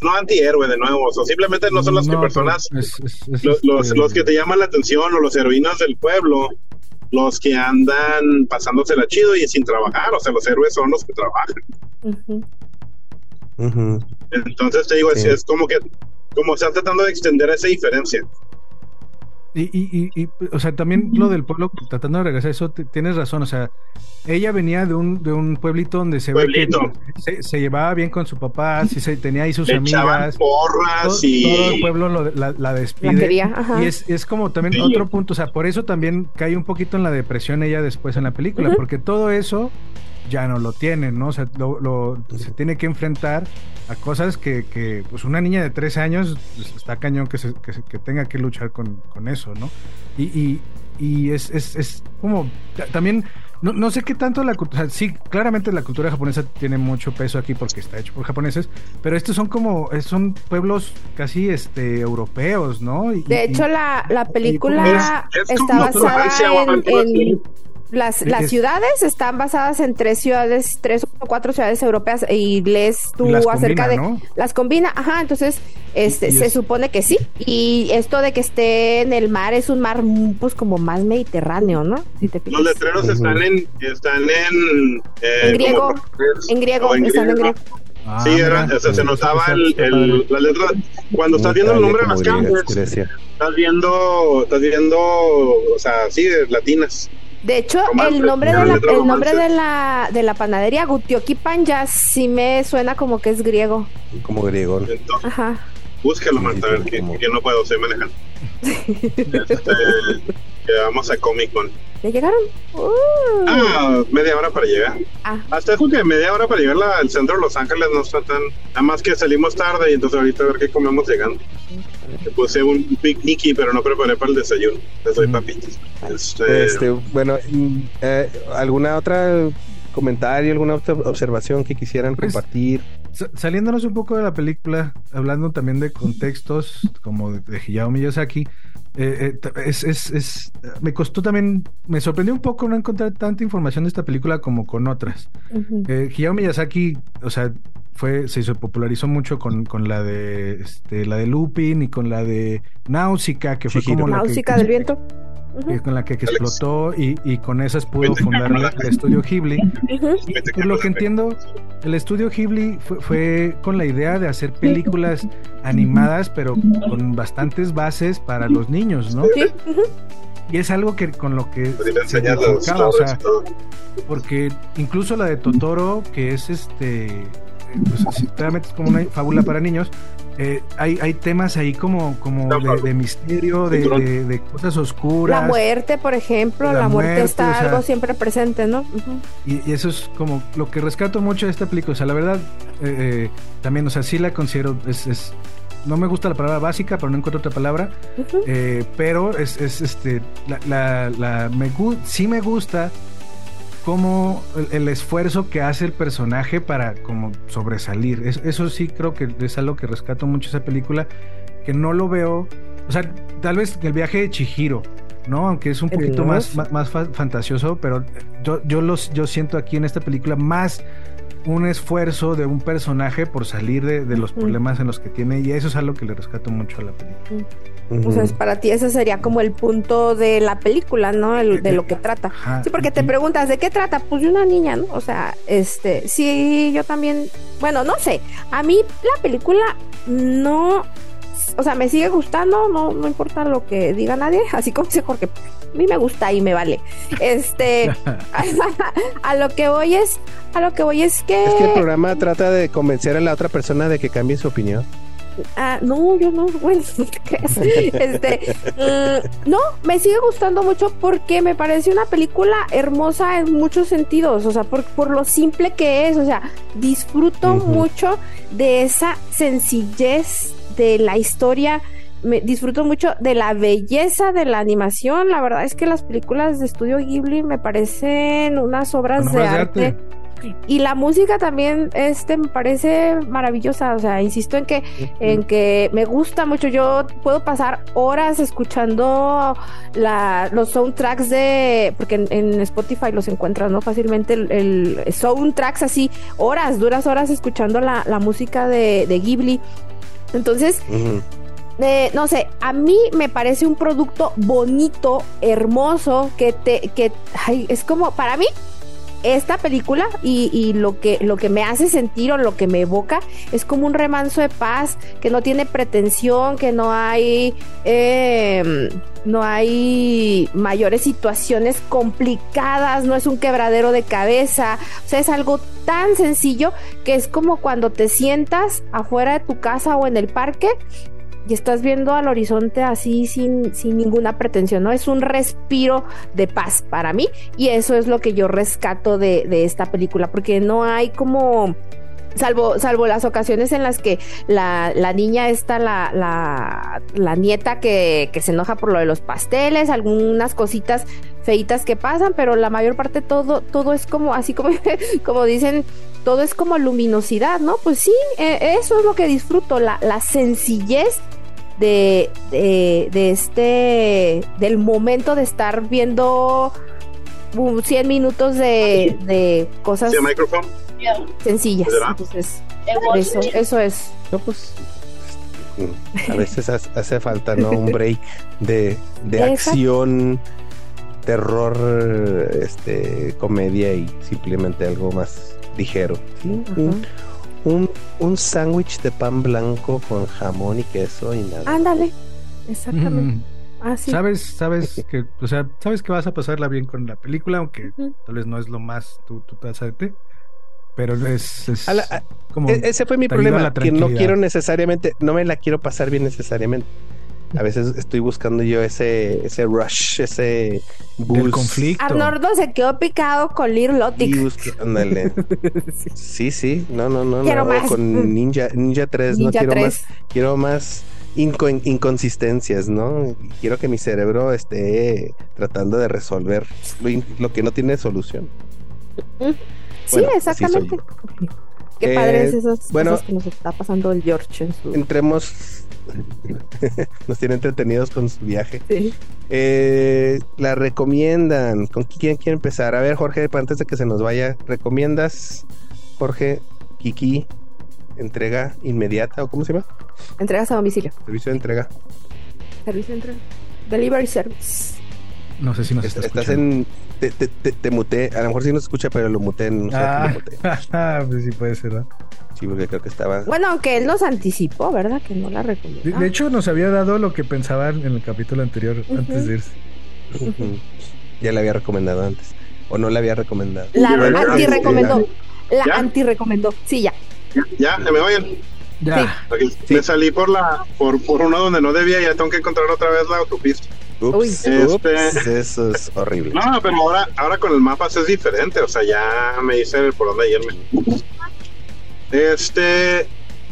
no antihéroe de nuevo, o simplemente no son las que personas, los, los, que te llaman la atención o los heroínas del pueblo, los que andan pasándosela chido y sin trabajar, o sea, los héroes son los que trabajan. Entonces te digo, es, como que, como están tratando de extender esa diferencia. Y, y, y, o sea, también lo del pueblo, tratando de regresar eso, tienes razón, o sea, ella venía de un, de un pueblito donde se ve que se, llevaba bien con su papá, si se tenía ahí sus amigas. Porras y... todo el pueblo la, despide. y es, es, como también otro punto, o sea, por eso también cae un poquito en la depresión ella después en la película, porque todo eso ya no lo tienen, ¿no? O sea, lo, se tiene que enfrentar a cosas que, que, pues una niña de 13 años pues, está cañón que, se, que, tenga que luchar con, con eso, ¿no? Y, y, y es, es, es, como también no, no sé qué tanto la cultura, sí, claramente la cultura japonesa tiene mucho peso aquí porque está hecho por japoneses, pero estos son como, son pueblos casi este europeos, ¿no? de hecho, la, la película está basada en las, las ciudades están basadas en tres ciudades, tres o cuatro ciudades europeas y lees tú acerca de las combina, ajá, entonces este se supone que sí y esto de que esté en el mar es un mar pues como más mediterráneo, ¿no? Los letreros están en están en, eh, en griego, en griego, están en griego. Ah, sí, era, o sea, se notaba el, el, la letra. Cuando estás viendo el nombre de las calles, estás viendo, estás viendo, o sea, sí, latinas. De hecho, el nombre, de la, el nombre de la, de la panadería, Gutioki Pan, ya sí me suena como que es griego. Como griego. Ajá. Búscalo, Marta, a ver, que, no puedo, ser manejando. este, vamos a Comic Con. ¿Ya llegaron? Uh. Ah, media hora para llegar. Ah. Hasta eso que media hora para llegar al centro de Los Ángeles no está tan. Nada más que salimos tarde y entonces ahorita a ver qué comemos llegando. puse un picnic, pero no preparé para el desayuno. Les doy papitas. Este, este, bueno, eh, ¿alguna otra comentario, alguna otra observación que quisieran pues, compartir? Saliéndonos un poco de la película, hablando también de contextos como de, de Hayao Miyazaki, eh, eh, es, es, es, me costó también, me sorprendió un poco no encontrar tanta información de esta película como con otras. Uh Hayao Miyazaki, o sea, fue, se popularizó mucho con, con la de este, la de Lupin y con la de Náusica, que fue como la Náusica del viento con la que, explotó y, con esas pudo fundar el estudio Ghibli. Por lo que entiendo, el estudio Ghibli fue, con la idea de hacer películas animadas, pero con bastantes bases para los niños, ¿no? Y es algo que con lo que se enfocaba, o sea, porque incluso la de Totoro, que es este, pues, realmente es como una fábula para niños, eh, hay, hay temas ahí como, como de, misterio, de, cosas oscuras. La muerte, por ejemplo, la, muerte, está algo siempre presente, ¿no? y, eso es como lo que rescato mucho de esta película. O sea, la verdad, eh, eh, también, o sea, sí la considero, es, es, no me gusta la palabra básica, pero no encuentro otra palabra. pero es, es este, la, la, me, sí me gusta como el, esfuerzo que hace el personaje para como sobresalir. eso sí creo que es algo que rescato mucho esa película, que no lo veo, o sea, tal vez el viaje de Chihiro, ¿no? Aunque es un poquito más, más, fantasioso, pero yo, yo, los, yo siento aquí en esta película más un esfuerzo de un personaje por salir de, los problemas en los que tiene y eso es algo que le rescato mucho a la película. O sea, para ti ese sería como el punto de la película, ¿no? de lo que trata. Sí, porque te preguntas, ¿de qué trata? Pues de una niña, ¿no? O sea, este, sí, yo también, bueno, no sé, a mí la película no, o sea, me sigue gustando, no, no importa lo que diga nadie, así como dice Jorge, a mí me gusta y me vale. Este, a, lo que voy es, a lo que voy es que... Es que el programa trata de convencer a la otra persona de que cambie su opinión. Ah, no, yo no, bueno, no te creas. Este, mm, no, me sigue gustando mucho porque me parece una película hermosa en muchos sentidos, o sea, por, por lo simple que es, o sea, disfruto mucho de esa sencillez de la historia. Me disfruto mucho de la belleza de la animación. La verdad es que las películas de estudio Ghibli me parecen unas obras de, arte y la música también este me parece maravillosa, o sea, insisto en que en que me gusta mucho. Yo puedo pasar horas escuchando la, los soundtracks de porque en, Spotify los encuentras, ¿no? Fácilmente el, soundtracks así, horas, duras horas escuchando la, música de, Ghibli. Entonces, eh, no sé, a mí me parece un producto bonito, hermoso, que te, que, ay, es como, para mí, esta película y, lo, que, lo que me hace sentir o lo que me evoca es como un remanso de paz que no tiene pretensión, que no hay, em, no hay mayores situaciones complicadas, no es un quebradero de cabeza, o sea, es algo tan sencillo que es como cuando te sientas afuera de tu casa o en el parque y estás viendo al horizonte así sin, sin ninguna pretensión, ¿no? Es un respiro de paz para mí y eso es lo que yo rescato de, esta película, porque no hay como... Salvo, salvo las ocasiones en las que la, niña está, la, la, la nieta que, que, se enoja por lo de los pasteles, algunas cositas feitas que pasan, pero la mayor parte todo, todo es como, así como, como dicen, todo es como luminosidad, ¿no? Pues sí, e, eso es lo que disfruto, la, la sencillez de, de, este, del momento de estar viendo 100 minutos de, de cosas sencillas. Entonces, eso, eso es. pues a veces hace falta, ¿no? Un break de, de acción, terror, este, comedia y simplemente algo más ligero. ¿sí? Un, un sándwich de pan blanco con jamón y queso y nada. Ándale, exactamente. Ah, sabes, sabes que, o sea, sabes que vas a pasarla bien con la película, aunque tal vez no es lo más tu, tu taza de té, pero es, es como e, ese fue mi problema, que no quiero necesariamente, no me la quiero pasar bien necesariamente. A veces estoy buscando yo ese, ese rush, ese boost. conflicto. Arnoldo se quedó picado con Little Lotic. sí, sí, no, no, no. Quiero Más. Con Ninja, Ninja 3, no quiero más. Quiero más inconsistencias, ¿no? Quiero que mi cerebro esté tratando de resolver lo, que no tiene solución. Sí, exactamente. Qué padres eh, esas bueno, cosas que nos está pasando el George en su... Entremos... nos tiene entretenidos con su viaje. Sí. Eh, la recomiendan. ¿Con quién quiere empezar? A ver, Jorge, antes de que se nos vaya, ¿recomiendas, Jorge, Kiki, entrega inmediata o cómo se llama? Entregas a domicilio. Servicio de entrega. Servicio de entrega. Delivery service. No sé si nos está Estás en. Te, te, te, muté. A lo mejor sí nos escucha, pero lo muté. No sé ah, pues sí puede ser, ¿no? Sí, porque creo que estaba. Bueno, aunque él nos anticipó, ¿verdad? Que no la recomendó. De, hecho, nos había dado lo que pensaba en el capítulo anterior, antes de irse. ya le había recomendado antes. O no le había recomendado. La anti-recomendó. La anti-recomendó. Sí, ya. Ya, me vayan. Ya. Me salí por la por, por uno donde no debía y ya tengo que encontrar otra vez la autopista. Ups, este... eso es horrible. No, pero ahora, ahora con el mapa es diferente, o sea, ya me dice por dónde irme. Este,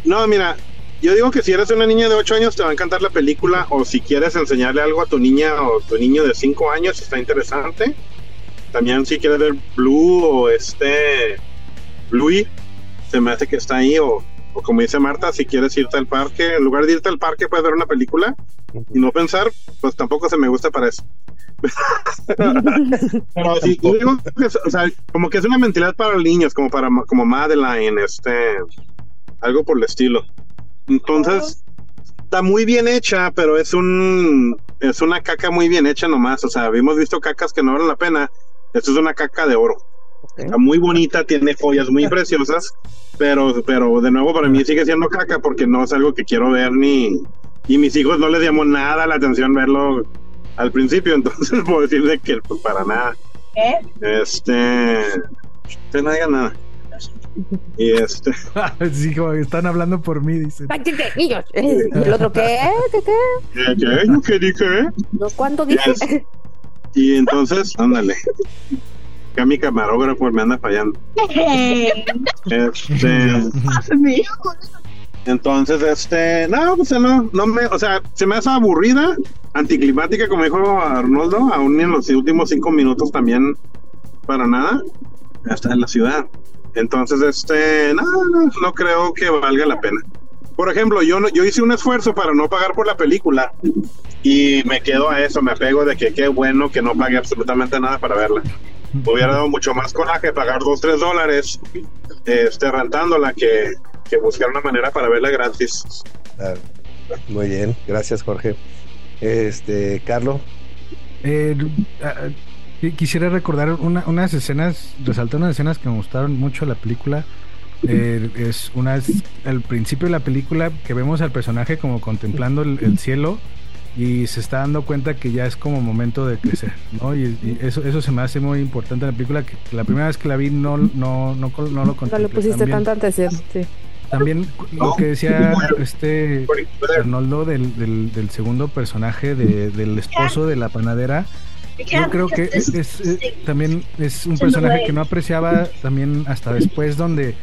no, mira, yo digo que si eres una niña de 8 años te va a encantar la película, o si quieres enseñarle algo a tu niña o tu niño de 5 años, está interesante. También si quieres ver Blue o este Bluey, se me hace que está ahí, o o como dice Marta, si quieres irte al parque, en lugar de irte al parque puedes ver una película y no pensar, pues tampoco se me gusta para eso. Pero sí, digo que, o sea, como que es una mentalidad para niños, como para como Madeline, este, algo por el estilo. Entonces, está muy bien hecha, pero es un es una caca muy bien hecha nomás. O sea, habíamos visto cacas que no valen la pena. Esto es una caca de oro. Está muy bonita, tiene joyas muy preciosas, pero, pero de nuevo para mí sigue siendo caca porque no es algo que quiero ver ni... Y mis hijos no les llamó nada la atención verlo al principio, entonces puedo decirle que pues, para nada. ¿Eh? Este... Usted no diga nada. Y este. sí, están hablando por mí, dice. niños. ¿El otro qué? ¿Qué qué? ¿Qué, qué? ¿Qué dije? No, ¿Cuánto dije? Y entonces, ándale que mi camarógrafo me anda fallando. este. Entonces, este, no, pues no, no me, o sea, se me hace aburrida, anticlimática, como dijo Arnoldo, aún en los últimos cinco minutos también, para nada, hasta en la ciudad. Entonces, este, no, no, creo que valga la pena. Por ejemplo, yo, yo hice un esfuerzo para no pagar por la película y me quedo a eso, me apego de que qué bueno que no pague absolutamente nada para verla hubiera dado mucho más coraje pagar 2, 3 dólares este, rentándola que, que buscar una manera para verla gratis. Muy bien, gracias Jorge. Este, Carlos. Eh, quisiera recordar una, unas escenas, resaltar unas escenas que me gustaron mucho de la película. Eh, es una es al principio de la película que vemos al personaje como contemplando el cielo y se está dando cuenta que ya es como momento de crecer, ¿no? Y, eso, eso se me hace muy importante en la película, que la primera vez que la vi no, no, no, no lo conté. No lo pusiste tanta atención, sí. También lo que decía este Arnoldo del, del, segundo personaje de, del esposo de la panadera, yo creo que es, también es un personaje que no apreciaba también hasta después donde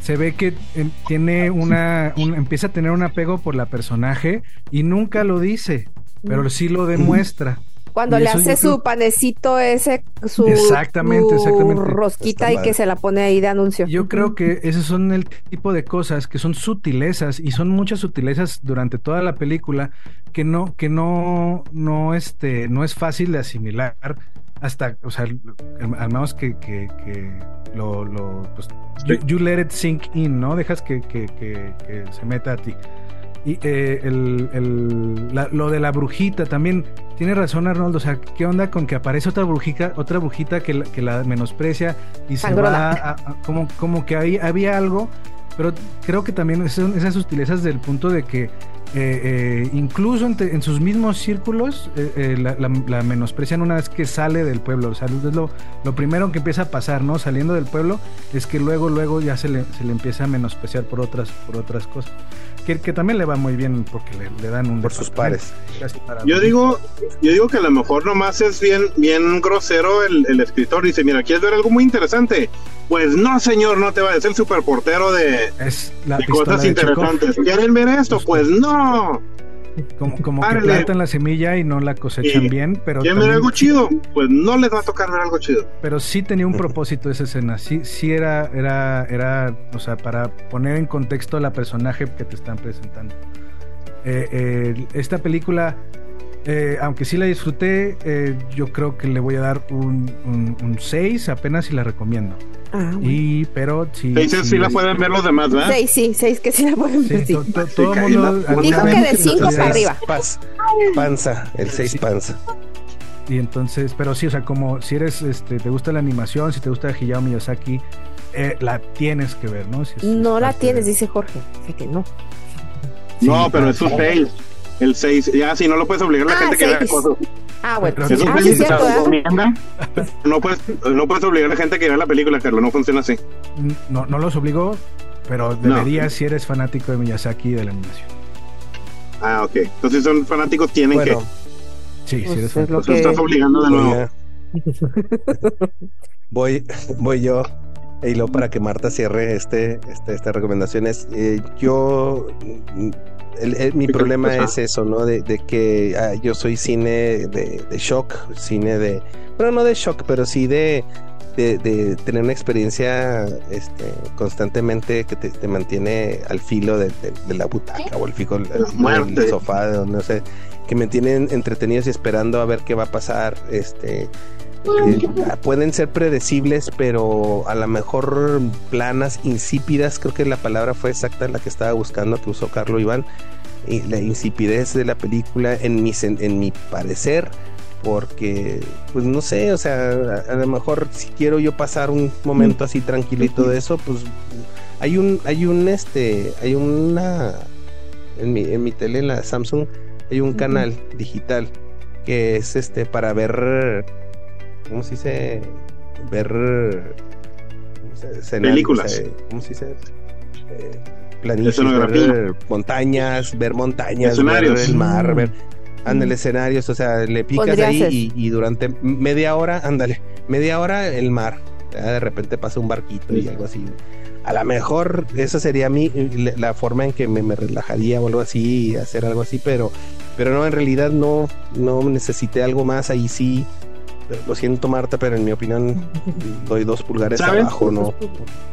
se ve que eh, tiene una, empieza a tener un apego por la personaje y nunca lo dice pero sí lo demuestra. Cuando le hace su panecito ese, su, exactamente, exactamente. rosquita y que se la pone ahí de anuncio. Yo creo que esos son el tipo de cosas que son sutilezas y son muchas sutilezas durante toda la película que no, que no, no, este, no es fácil de asimilar hasta, o sea, al menos que, que, que lo, lo pues, you, let it sink in, ¿no? Dejas que, que, que se meta a ti. Y eh, el, lo de la brujita también, tiene razón Arnoldo, o sea, ¿qué onda con que aparece otra brujita, otra brujita que la, que la menosprecia y se va como, como que ahí había algo, pero creo que también son esas sutilezas del punto de que eh, eh, incluso en, sus mismos círculos eh, la, menosprecian una vez que sale del pueblo. O lo, lo, primero que empieza a pasar, ¿no? Saliendo del pueblo, es que luego, luego ya se le, se le empieza a menospreciar por otras, por otras cosas. Que, que también le va muy bien porque le, dan un por sus pares. Yo digo, yo digo que a lo mejor nomás es bien, bien grosero el, el escritor. Dice, mira, ¿quieres ver algo muy interesante? Pues no, señor, no te va a el superportero de, es de cosas interesantes. ¿Quieren ver esto? Pues no. Como, como que plantan la semilla y no la cosechan bien, pero. ¿Quieren ver algo chido? Pues no les va a tocar ver algo chido. Pero sí tenía un propósito esa escena. Sí, sí era, era, era, o sea, para poner en contexto la personaje que te están presentando. Eh, eh, esta película, eh, aunque sí la disfruté, yo creo que le voy a dar un 6 apenas si la recomiendo. Ah, y, pero sí. sí, la pueden ver los demás, ¿verdad? Seis, sí, seis que sí la pueden ver. Sí, todo mundo. Dijo que de cinco para arriba. panza, el seis panza. Y entonces, pero sí, o sea, como si eres, este, te gusta la animación, si te gusta Hayao Miyazaki, eh, la tienes que ver, ¿no? no la tienes, dice Jorge. que no. no, pero es un seis. El seis, ya, si no lo puedes obligar a la ah, gente que vea cosas. Ah, bueno. Eso ah, sí, cierto, no, puedes, no puedes obligar a la gente a que vea la película, Carlos. No funciona así. No, no los obligó, pero deberías si eres fanático de Miyazaki y de la animación. Ah, ok. Entonces, si son fanáticos, tienen que. Sí, si eres pues fanático. Que... estás obligando de nuevo. voy, voy yo. Y luego para que Marta cierre este, este, estas recomendaciones, eh, yo mi problema es eso, ¿no? De, que ah, yo soy cine de, shock, cine de, bueno, no de shock, pero sí de, de, tener una experiencia este, constantemente que te, mantiene al filo de, la butaca o al filo del sofá, no sé, que me tienen entretenidos y esperando a ver qué va a pasar, este eh, pueden ser predecibles, pero a lo mejor planas, insípidas, creo que la palabra fue exacta la que estaba buscando, que usó Carlos Iván, y la insipidez de la película en mi, en mi parecer, porque, pues no sé, o sea, a, lo mejor si quiero yo pasar un momento así tranquilito de eso, pues hay un, hay un, este, hay una, en mi, en mi tele, en la Samsung, hay un canal digital que es este para ver ¿cómo se dice? Ver películas. ¿Cómo se dice? Eh, ver montañas, ver montañas, ver el mar, ver ándale escenarios, o sea, le picas ahí y, durante media hora, ándale, media hora el mar, de repente pasa un barquito y algo así. A lo mejor esa sería mi la forma en que me, me relajaría o algo así, hacer algo así, pero pero no, en realidad no no necesité algo más ahí sí lo siento Marta, pero en mi opinión doy dos pulgares abajo, no,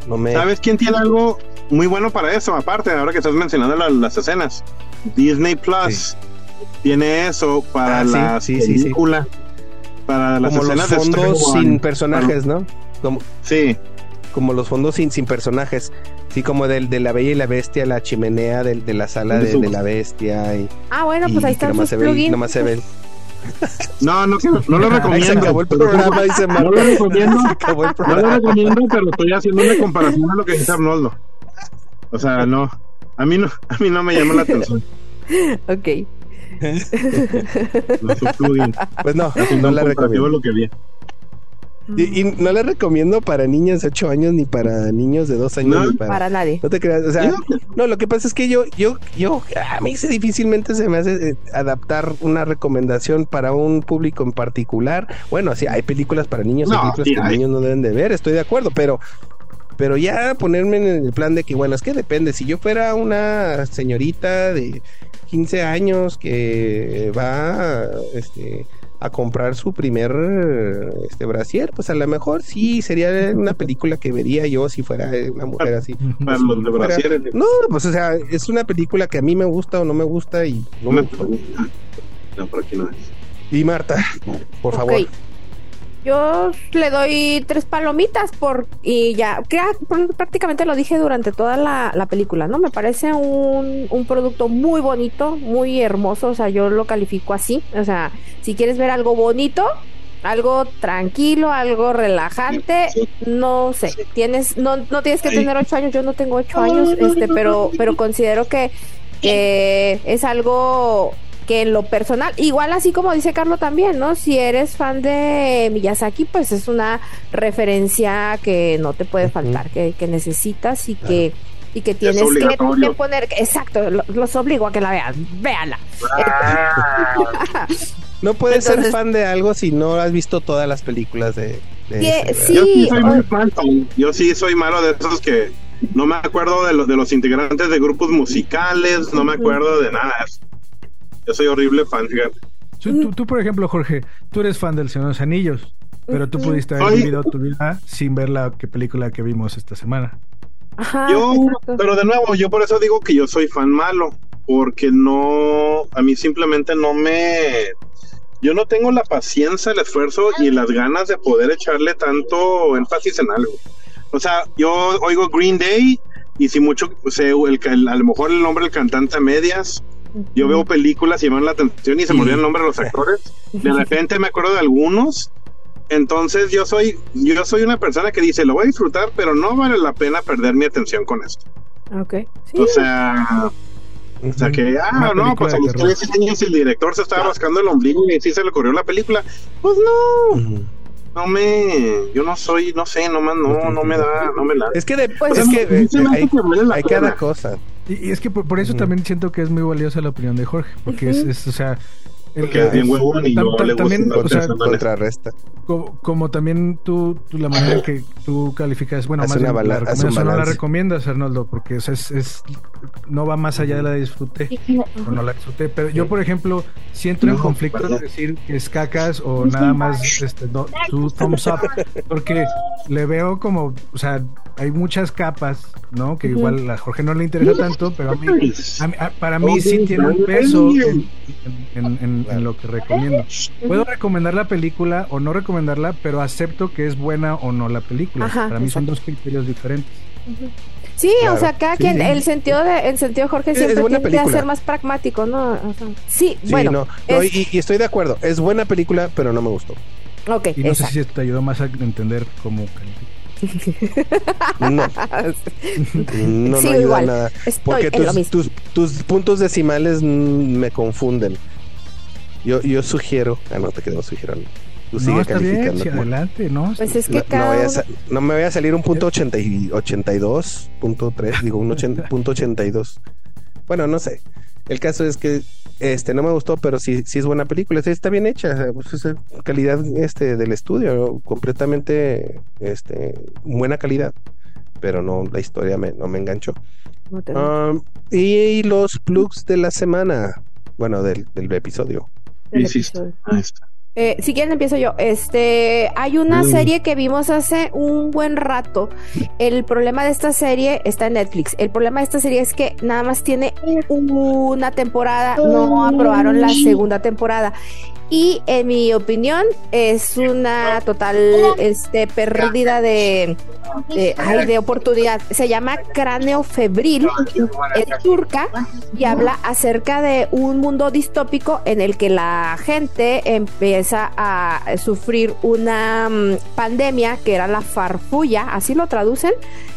no me... ¿Sabes quién tiene algo muy bueno para eso? Aparte, ahora que estás mencionando las, escenas, Disney Plus tiene eso para la película, para las Como los fondos sin personajes, ¿no? Como, sí. Como los fondos sin, sin personajes. Sí, como del de la Bella y la Bestia, la chimenea de, de la sala de, la Bestia. Y, ah, bueno, pues ahí está. Nomás se ve, nomás se ve no, no, no lo recomiendo. Se acabó el programa y se No lo recomiendo. No lo recomiendo, pero estoy haciendo una comparación a lo que dice Arnoldo. O sea, no. A mí no, a mí no me llama la atención. Ok. pues no, no la recomiendo. Lo que vi. Y, no le recomiendo para niños de 8 años ni para niños de 2 años. No, para, nadie. No te creas. O sea, no, lo que pasa es que yo, yo, yo, a mí se difícilmente se me hace eh, adaptar una recomendación para un público en particular. Bueno, así hay películas para niños, hay películas que los niños no deben de ver, estoy de acuerdo, pero pero ya ponerme en el plan de que, bueno, es que depende. Si yo fuera una señorita de 15 años que va, este, a comprar su primer este brasier, pues a lo mejor sí sería una película que vería yo si fuera una mujer así. no, pues o sea, es una película que a mí me gusta o no me gusta y no, me No, por aquí no es. Y Marta, por favor. Yo le doy tres palomitas por y ya, prácticamente lo dije durante toda la, película, ¿no? Me parece un, un, producto muy bonito, muy hermoso, o sea, yo lo califico así, o sea, si quieres ver algo bonito, algo tranquilo, algo relajante, no sé, tienes, no, no tienes que tener ocho años, yo no tengo ocho años, este, pero, pero considero que, que es algo que en lo personal, igual así como dice Carlos también, ¿no? Si eres fan de Miyazaki, pues es una referencia que no te puede faltar, que, necesitas y que y que tienes que, poner, exacto, los, obligo a que la vean, véanla. Ah. no puedes ser fan de algo si no has visto todas las películas de, sí, yo sí soy muy fan, yo sí soy malo de esos que no me acuerdo de, los de los integrantes de grupos musicales, no me acuerdo de nada. Yo soy horrible fan, fíjate. Tú, tú, por ejemplo, Jorge, tú eres fan del Señor de los Anillos, pero tú pudiste haber vivido tu vida sin ver la película que vimos esta semana. Ajá, yo, pero de nuevo, yo por eso digo que yo soy fan malo, porque no, a mí simplemente no me, yo no tengo la paciencia, el esfuerzo y las ganas de poder echarle tanto énfasis en algo. O sea, yo oigo Green Day y si mucho, sé, el, a lo mejor el nombre del cantante a medias, yo veo películas y me dan la atención y se me olvida el nombre de los actores. De repente me acuerdo de algunos. Entonces yo soy, yo soy una persona que dice, lo voy a disfrutar, pero no vale la pena perder mi atención con esto. Ok. O sea, o sea que, ah, no, pues a los 13 años el director se estaba rascando el ombligo y sí se le ocurrió la película. Pues no. No me, yo no soy, no sé, no, no, no me da, no me la. Es que, de, pues, es que eh, hay, hay cada cosa. Y, es que por, eso también siento que es muy valiosa la opinión de Jorge, porque es, o sea, porque es bien huevón y no le también, o sea, contrarresta. Como, como, también tú, tú, la manera en que tú calificas, bueno, más una la no la recomiendas, Arnoldo, porque es, es, no va más allá de la disfruté o no la disfruté. Pero yo, por ejemplo, siento en conflicto de decir que es cacas o nada más este, no, tu thumbs up, porque le veo como, o sea, hay muchas capas, ¿no? Que igual a Jorge no le interesa tanto, pero a mí, para mí sí tiene un peso en, lo que recomiendo. Puedo recomendar la película o no recomendarla, pero acepto que es buena o no la película. para mí son dos criterios diferentes. Sí, o sea, cada quien, el sentido de, el sentido Jorge siempre tiene que ser más pragmático, ¿no? sí, bueno. y, estoy de acuerdo, es buena película, pero no me gustó. Ok, y no sé si te ayudó más a entender cómo no. No, no ayuda nada. Porque tus, tus, puntos decimales me confunden. Yo, yo sugiero. Ah, no, te quedo sugiero. Tú sigue calificando. Bien, adelante, ¿no? Pues es que no, me voy a salir un punto 80 y 82, punto 3, digo un punto 82. Bueno, no sé. El caso es que este no me gustó, pero sí, sí es buena película, está bien hecha, pues, calidad este del estudio, completamente este buena calidad, pero no la historia me, no me enganchó. Ah, y, los plugs de la semana, bueno, del, del episodio. Eh, si quieren empiezo yo. Este, hay una serie que vimos hace un buen rato. El problema de esta serie está en Netflix. El problema de esta serie es que nada más tiene una temporada, no aprobaron la segunda temporada y en mi opinión es una total este pérdida de de, oportunidad. Se llama cráneo febril es turca y habla acerca de un mundo distópico en el que la gente empieza a sufrir una mm, pandemia que era la farfulla así lo traducen.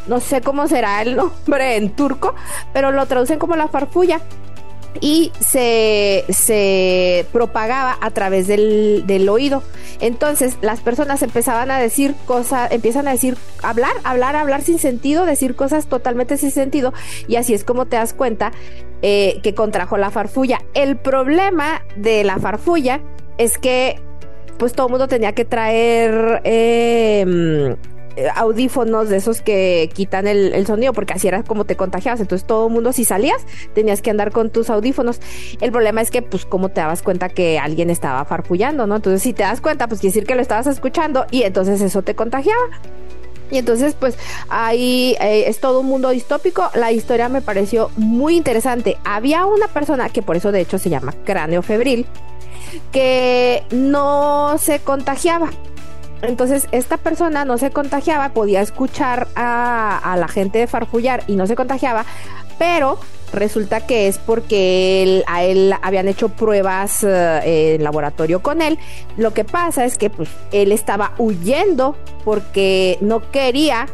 No sé cómo será el nombre en turco pero lo traducen como la farfulla y se, se propagaba a través del, del, oído. Entonces las personas empezaban a decir cosas, empiezan a decir, hablar, hablar, hablar sin sentido, decir cosas totalmente sin sentido y así es como te das cuenta eh, que contrajo la farfulla. El problema de la farfulla es que pues todo el mundo tenía que traer... Eh, audífonos de esos que quitan el, sonido, porque así era como te contagiabas. Entonces todo el mundo, si salías, tenías que andar con tus audífonos. El problema es que, pues, como te dabas cuenta que alguien estaba farfullando, ¿no? Entonces, si te das cuenta, pues quiere decir que lo estabas escuchando y entonces eso te contagiaba. Y entonces, pues ahí eh, es todo un mundo distópico. La historia me pareció muy interesante. Había una persona que por eso de hecho se llama cráneo febril, que no se contagiaba. Entonces, esta persona no se contagiaba, podía escuchar a, la gente farfullar y no se contagiaba, pero resulta que es porque a él habían hecho pruebas eh, en laboratorio con él. Lo que pasa es que pues, él estaba huyendo porque no quería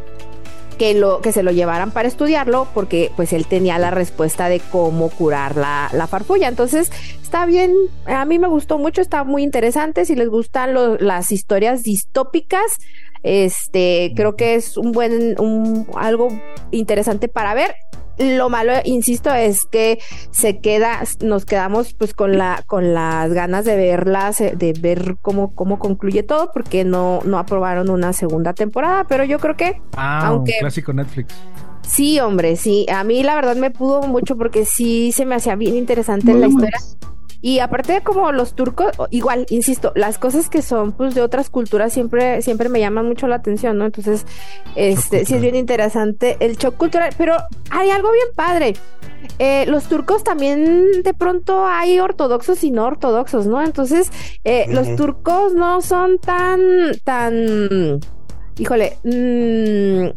que, lo, que se lo llevaran para estudiarlo porque pues él tenía la respuesta de cómo curar la, la farfulla. Entonces está bien, a mí me gustó mucho, está muy interesante. Si les gustan las historias distópicas, este creo que es un buen, un, algo interesante para ver. Lo malo, insisto, es que se queda, nos quedamos pues con la, con las ganas de verlas, eh, de ver cómo, cómo concluye todo, porque no, no aprobaron una segunda temporada, pero yo creo que ah, aunque un clásico Netflix. Sí, hombre, sí. A mí la verdad me pudo mucho porque sí se me hacía bien interesante la historia Y aparte de como los turcos, igual, insisto, las cosas que son pues de otras culturas siempre, siempre me llaman mucho la atención, ¿no? Entonces, este, sí es bien interesante el shock cultural, pero hay algo bien padre. Eh, los turcos también de pronto hay ortodoxos y no ortodoxos, ¿no? Entonces, eh, los turcos no son tan, tan, híjole, mmm,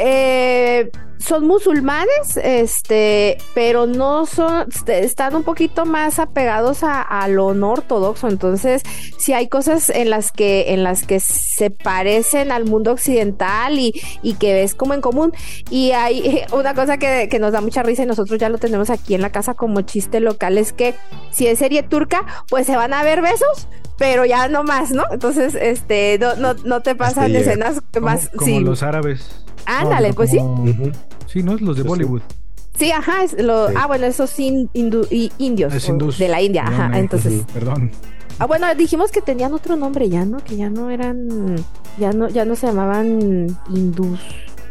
eh, son musulmanes, este, pero no son, este, están un poquito más apegados a, lo no ortodoxo. Entonces, sí hay cosas en las que, en las que se parecen al mundo occidental y, y que ves como en común. Y hay una cosa que, que, nos da mucha risa y nosotros ya lo tenemos aquí en la casa como chiste local, es que si es serie turca, pues se van a ver besos, pero ya no más, ¿no? Entonces, este, no, no, no te pasan escenas más. Como, los árabes. Ándale, pues sí. Sí, ¿no? Los de Bollywood. Sí, ajá, es lo, ah, bueno, esos indios de la India, ajá, entonces. Perdón. Ah, bueno, dijimos que tenían otro nombre ya, ¿no? Que ya no eran, ya no, ya no se llamaban hindús,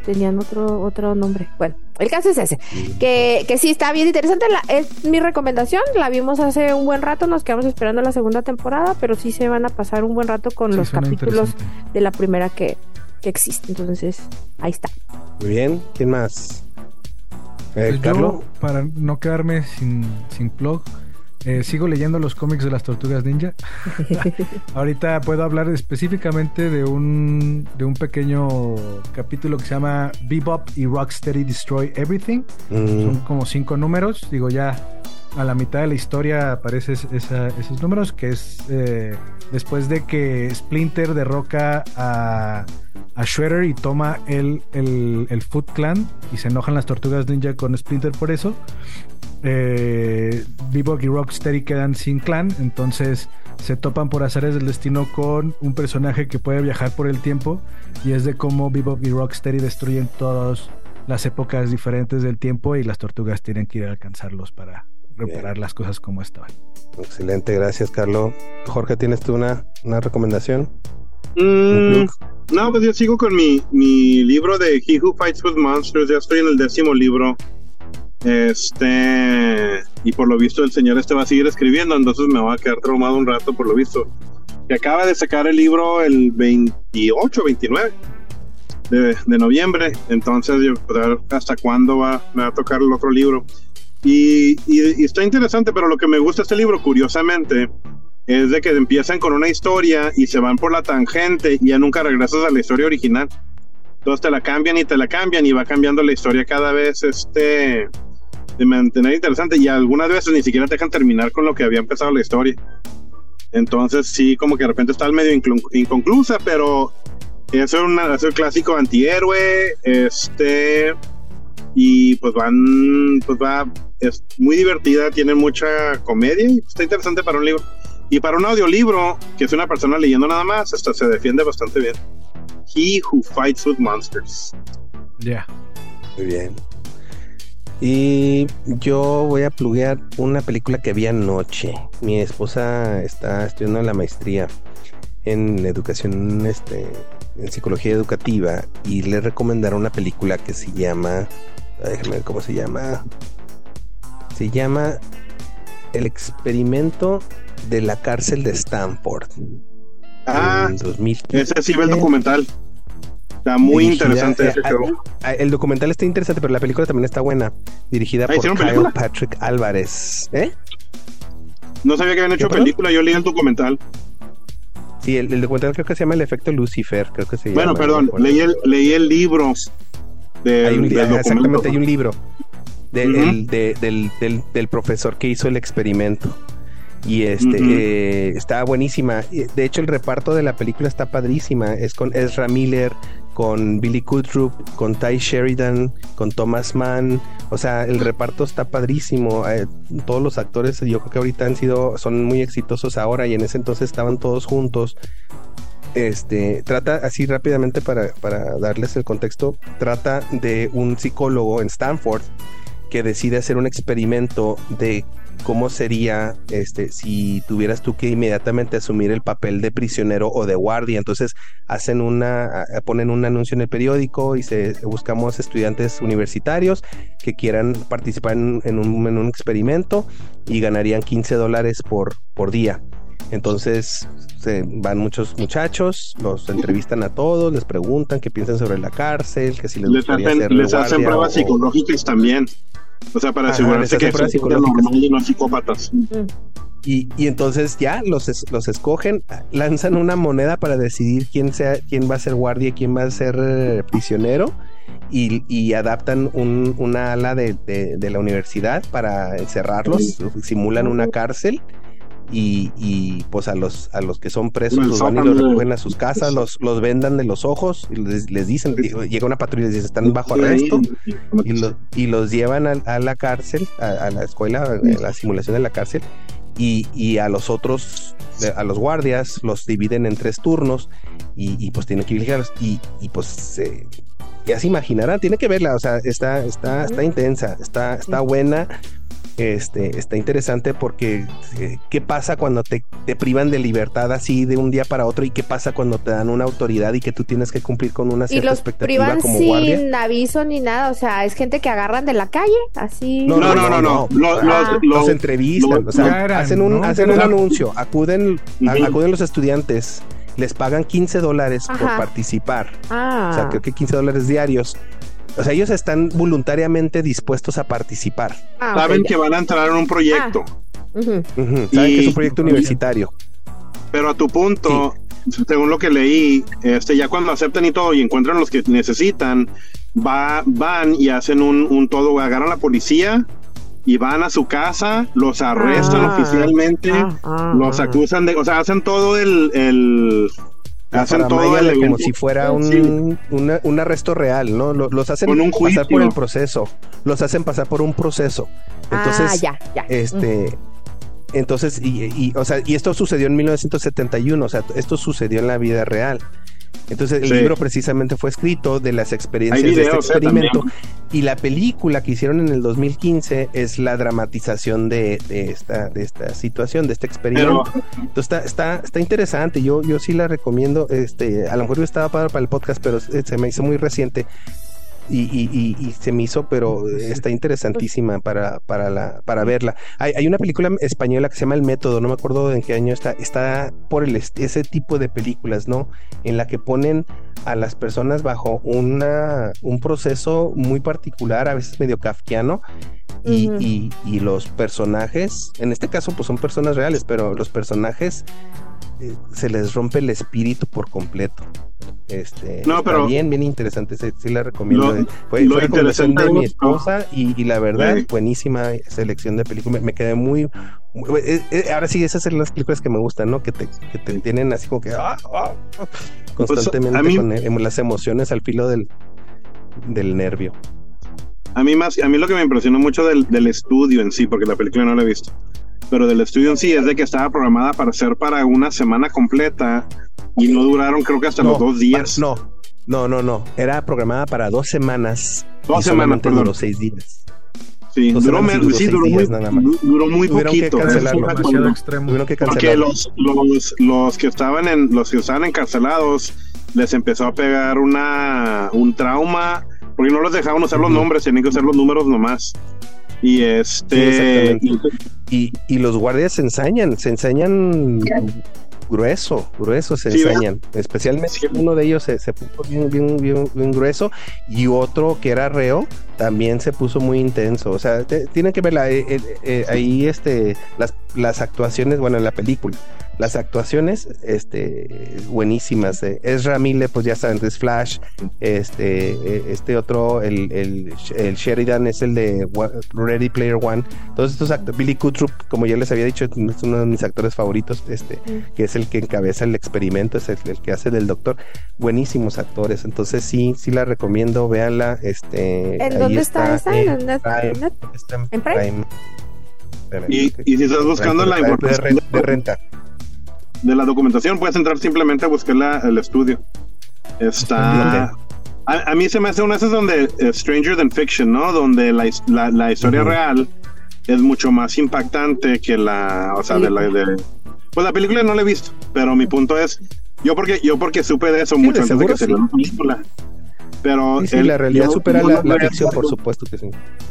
tenían otro, otro nombre. Bueno, el caso es ese, que, que sí está bien interesante, es mi recomendación, la vimos hace un buen rato, nos quedamos esperando la segunda temporada, pero sí se van a pasar un buen rato con los capítulos de la primera que, que existe. Entonces, ahí está. Muy bien, ¿quién más? Eh, pues Carlos. para no quedarme sin, sin blog, eh, sigo leyendo los cómics de las tortugas ninja. Ahorita puedo hablar específicamente de un, de un pequeño capítulo que se llama Bebop y Rocksteady Destroy Everything. Mm. Son como cinco números. Digo, ya a la mitad de la historia aparecen esos números, que es eh, después de que Splinter derroca a, a Shredder y toma el, el, el, Foot Clan y se enojan las tortugas ninja con Splinter por eso. Eh, Bebop y Rocksteady quedan sin clan, entonces se topan por azares del destino con un personaje que puede viajar por el tiempo y es de cómo Bebop y Rocksteady destruyen todas las épocas diferentes del tiempo y las tortugas tienen que ir a alcanzarlos para reparar las cosas como estaban. Excelente, gracias Carlos. Jorge, ¿tienes tú una, una recomendación? Mm, no, pues yo sigo con mi, mi libro de He Who Fights with Monsters, ya estoy en el décimo libro. Este, y por lo visto el señor este va a seguir escribiendo, entonces me va a quedar traumado un rato por lo visto. Que acaba de sacar el libro el 28, 29 de, de noviembre, entonces yo, pues, hasta cuándo va, me va a tocar el otro libro. Y, está interesante, pero lo que me gusta este libro, curiosamente, es de que empiezan con una historia y se van por la tangente y ya nunca regresas a la historia original. Entonces te la cambian y te la cambian y va cambiando la historia cada vez este de mantener interesante y algunas veces ni siquiera te dejan terminar con lo que había empezado la historia. Entonces sí, como que de repente está medio inconclusa, pero es, una, es un clásico antihéroe, este y pues van, pues va, es muy divertida, tiene mucha comedia y está interesante para un libro. Y para un audiolibro, que es una persona leyendo nada más, hasta se defiende bastante bien. He Who Fights with Monsters. Ya. Muy bien. Y yo voy a pluguear una película que vi anoche. Mi esposa está estudiando la maestría en educación, este, en psicología educativa y le recomendaron una película que se llama déjame ver cómo se llama. Se llama El experimento de la cárcel de Stanford. Ah, ese sí ve el documental. Está muy interesante ese El documental está interesante, pero la película también está buena. Dirigida por Kyle Patrick Álvarez. ¿Eh? No sabía que habían hecho película, yo leí el documental. Sí, el, documental creo que se llama El efecto Lucifer, creo que se bueno, perdón, leí el, leí el libro hay un, exactamente, hay un libro del, del, profesor que hizo el experimento. Y este eh, está buenísima. De hecho, el reparto de la película está padrísima. Es con Ezra Miller, con Billy Kudrup, con Ty Sheridan, con Thomas Mann. O sea, el reparto está padrísimo. Eh, todos los actores, yo creo que ahorita han sido, son muy exitosos ahora y en ese entonces estaban todos juntos este, trata así rápidamente para, darles el contexto, trata de un psicólogo en Stanford que decide hacer un experimento de cómo sería este si tuvieras tú que inmediatamente asumir el papel de prisionero o de guardia. Entonces hacen una, ponen un anuncio en el periódico y se buscamos estudiantes universitarios que quieran participar en, un, en un, experimento y ganarían 15 dólares por, por día. Entonces se van muchos muchachos, los entrevistan a todos, les preguntan qué piensan sobre la cárcel, que si les, gustaría hacen, les hacen pruebas psicológicas también. O sea, para asegurarse que son y no psicópatas. Y, y, entonces ya los, los escogen, lanzan una moneda para decidir quién sea, quién va a ser guardia y quién va a ser eh, prisionero. Y, y, adaptan un, una ala de, de, la universidad para encerrarlos, simulan una cárcel y, y, pues a los a los que son presos los van y los recogen a sus casas, los, los vendan de los ojos y les, dicen, llega una patrulla y dice están bajo arresto y, los llevan a, la cárcel, a, la escuela, a la simulación de la cárcel y, y, a los otros, a los guardias, los dividen en tres turnos y, pues tienen que vigilarlos. Y, pues ya se imaginarán, tiene que verla, o sea, está, está, está intensa, está, está buena este, está interesante porque eh, qué pasa cuando te, privan de libertad así de un día para otro y qué pasa cuando te dan una autoridad y que tú tienes que cumplir con una cierta y los expectativa privan como sin aviso ni nada, o sea, es gente que agarran de la calle, así. No, no, no, no, los, entrevistan, o sea, hacen un, hacen un anuncio, acuden, acuden los estudiantes les pagan 15 dólares por participar. Ah. O sea, creo que 15 dólares diarios. O sea, ellos están voluntariamente dispuestos a participar. Ah, Saben que van a entrar en un proyecto. Ah. Saben que es un proyecto universitario. Pero a tu punto, según lo que leí, este, ya cuando aceptan y todo y encuentran los que necesitan, va, van y hacen un, todo, agarran a la policía y van a su casa, los arrestan ah. oficialmente, los acusan de, o sea, hacen todo el hacen todo como si fuera un, un, arresto real, ¿no? Los, hacen pasar por el proceso, los hacen pasar por un proceso. Entonces, ah, ya, ya. este, entonces, y, y, o sea, y esto sucedió en 1971, o sea, esto sucedió en la vida real. Entonces el libro precisamente fue escrito de las experiencias de este ¿eh? experimento y la película que hicieron en el 2015 es la dramatización de, esta, de esta situación, de este experimento. Entonces está, está, está interesante, yo, yo sí la recomiendo, este, a lo mejor yo estaba para, para el podcast, pero se me hizo muy reciente y, y, se me hizo, pero está interesantísima para, para, la, para verla. Hay, hay, una película española que se llama El Método, no me acuerdo en qué año está, está por el, ese tipo de películas, ¿no? En la que ponen a las personas bajo una, un proceso muy particular, a veces medio kafkiano, y, y, y, los personajes, en este caso pues son personas reales, pero los personajes eh, se les rompe el espíritu por completo. Este, no, pero bien, bien interesante, sí, la recomiendo. fue, fue recomendación de mi esposa y, la verdad, buenísima selección de películas. Me, quedé muy, eh, eh, ahora sí, esas son las películas que me gustan, ¿no? Que te, que te tienen así como que ah, ah, ah, pues, constantemente con em, las emociones al filo del, del nervio. A mí más, a mí lo que me impresionó mucho del, del estudio en sí, porque la película no la he visto, pero del estudio en sí es de que estaba programada para ser para una semana completa y no duraron creo que hasta los dos días. No, no, no, no. Era programada para dos semanas. Dos semanas, perdón. duró seis días. Sí, duró, sí, duró, muy, duró muy poquito. Que cancelarlo. Tuvieron que cancelarlo. Porque los, los, los que estaban en, los que estaban encarcelados les empezó a pegar una un trauma porque no los dejaban usar los nombres, tenían que usar los números nomás. Y este y, y, los guardias se ensañan, se ensañan grueso, grueso se enseñan. Especialmente uno de ellos se, puso bien, bien, bien, grueso y otro que era reo también se puso muy intenso. O sea, tienen que ver eh, eh, eh, ahí este, las, las actuaciones, bueno, en la película las actuaciones este buenísimas es Ezra Miller pues ya saben es Flash este e, este otro el, el, Sheridan es el de Ready Player One todos estos actores Billy Kudrup como ya les había dicho es uno de mis actores favoritos este mm. que es el que encabeza el experimento es el, que hace del doctor buenísimos actores entonces sí sí la recomiendo véanla este ¿En dónde está, esa? ¿En, Prime? Y, y, si estás buscando la información de renta de la documentación, puedes entrar simplemente a buscar el estudio. Está. A, mí se me hace una de esas donde eh, Stranger Than Fiction, ¿no? Donde la, la, historia real es mucho más impactante que la, o sea, de la de, pues la película no la he visto, pero mi punto es, yo porque yo porque supe de eso mucho antes de que se la película. Pero sí, la realidad supera la, ficción, por supuesto que sí.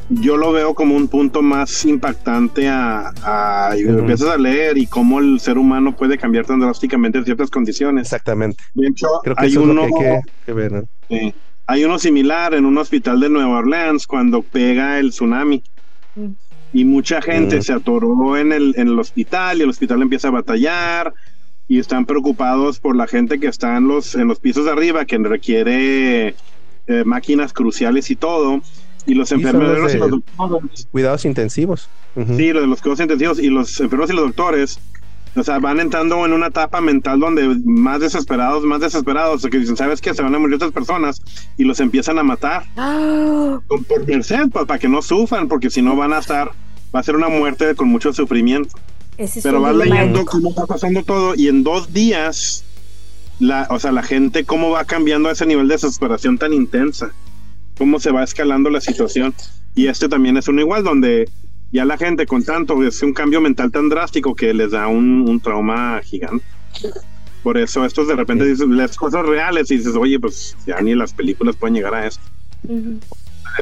Yo lo veo como un punto más impactante a, a y empiezas a leer y cómo el ser humano puede cambiar tan drásticamente en ciertas condiciones. Exactamente. De hecho, hay uno que, ver, hay uno similar en un hospital de Nueva Orleans cuando pega el tsunami. Mm. Y mucha gente mm. se atoró en el, en el hospital y el hospital empieza a batallar y están preocupados por la gente que está en los, en los pisos de arriba, que requiere eh, máquinas cruciales y todo. Y los enfermeros y los doctores. Cuidados intensivos. Sí, los de los cuidados intensivos y los enfermeros y los doctores. O sea, van entrando en una etapa mental donde más desesperados, más desesperados, que dicen, ¿sabes qué? Se van a morir otras personas y los empiezan a matar. Por merced, pues, para que no sufran, porque si no van a estar, va a ser una muerte con mucho sufrimiento. Pero vas leyendo cómo está pasando todo y en dos días la, o sea, la gente cómo va cambiando a ese nivel de desesperación tan intensa, cómo se va escalando la situación. Y este también es uno igual, donde ya la gente con tanto, es un cambio mental tan drástico que les da un, trauma gigante. Por eso estos de repente dicen las cosas reales y dices, oye, pues ya ni las películas pueden llegar a eso.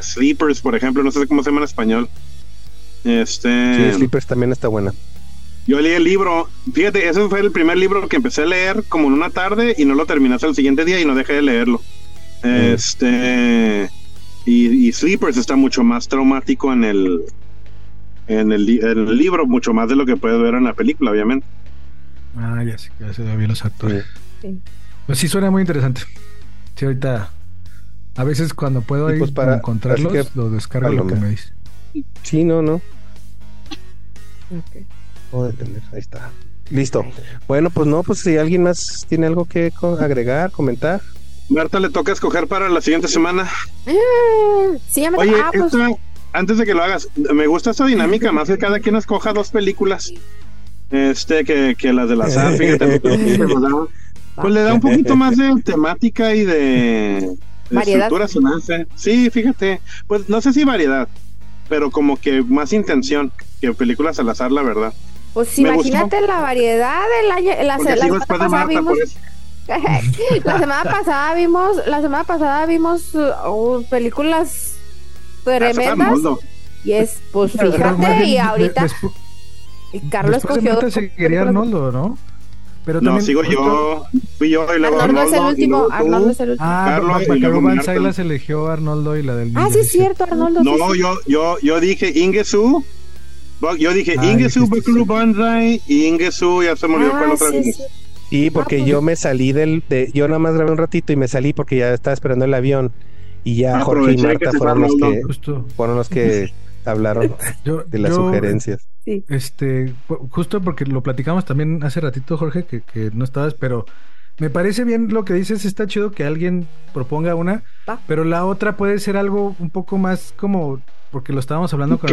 Sleepers, por ejemplo, no sé cómo se llama en español. Este... Sí, Sleepers también está buena. Yo leí el libro, fíjate, ese fue el primer libro que empecé a leer como en una tarde y no lo terminé hasta el siguiente día y no dejé de leerlo. Mm. Este y, Sleepers está mucho más traumático en el en el, libro, mucho más de lo que puedes ver en la película, obviamente. Ah, ya sé, ya se ve los actores. Pues sí suena muy interesante. Sí, ahorita a veces cuando puedo pues para, encontrarlos, lo descargo lo que me dice. Sí, no, no. Okay detener, ahí está. Listo. Bueno, pues no, pues si alguien más tiene algo que agregar, comentar. Marta, le toca escoger para la siguiente semana. Sí, ya me Oye, ah, pues. antes de que lo hagas, me gusta esa dinámica, más que cada quien escoja dos películas. Este, que, que las de la SAR, fíjate. pues le da un poquito más de temática y de, variedad. Sí, fíjate. Pues no sé si variedad, pero como que más intención que películas al azar, la verdad. Pues imagínate la variedad del año. La, semana pasada vimos. la semana pasada vimos. La semana pasada vimos uh, películas tremendas. Y es, pues fíjate, y ahorita. y Carlos escogió. seguiría Arnoldo, ¿no? Pero no, sigo yo. Fui yo y luego Arnoldo. es el último. Arnoldo es el último. Ah, Carlos, Carlos Van Saylas eligió a Arnoldo y la del. Ah, sí, es cierto, Arnoldo. No, yo, yo, yo dije Ingesu yo dije ah, Ingesu Bakuru Banzai y Ingesu ya se me olvidó cuál otra vez. Sí, porque ah, yo me salí del. De, yo nada más grabé un ratito y me salí porque ya estaba esperando el avión. Y ya Jorge y Marta fueron los, que, fueron los que hablaron de las sugerencias. Este, justo porque lo platicamos también hace ratito, Jorge, que, que no estabas, pero me parece bien lo que dices, está chido que alguien proponga una, pero la otra puede ser algo un poco más como porque lo estábamos hablando con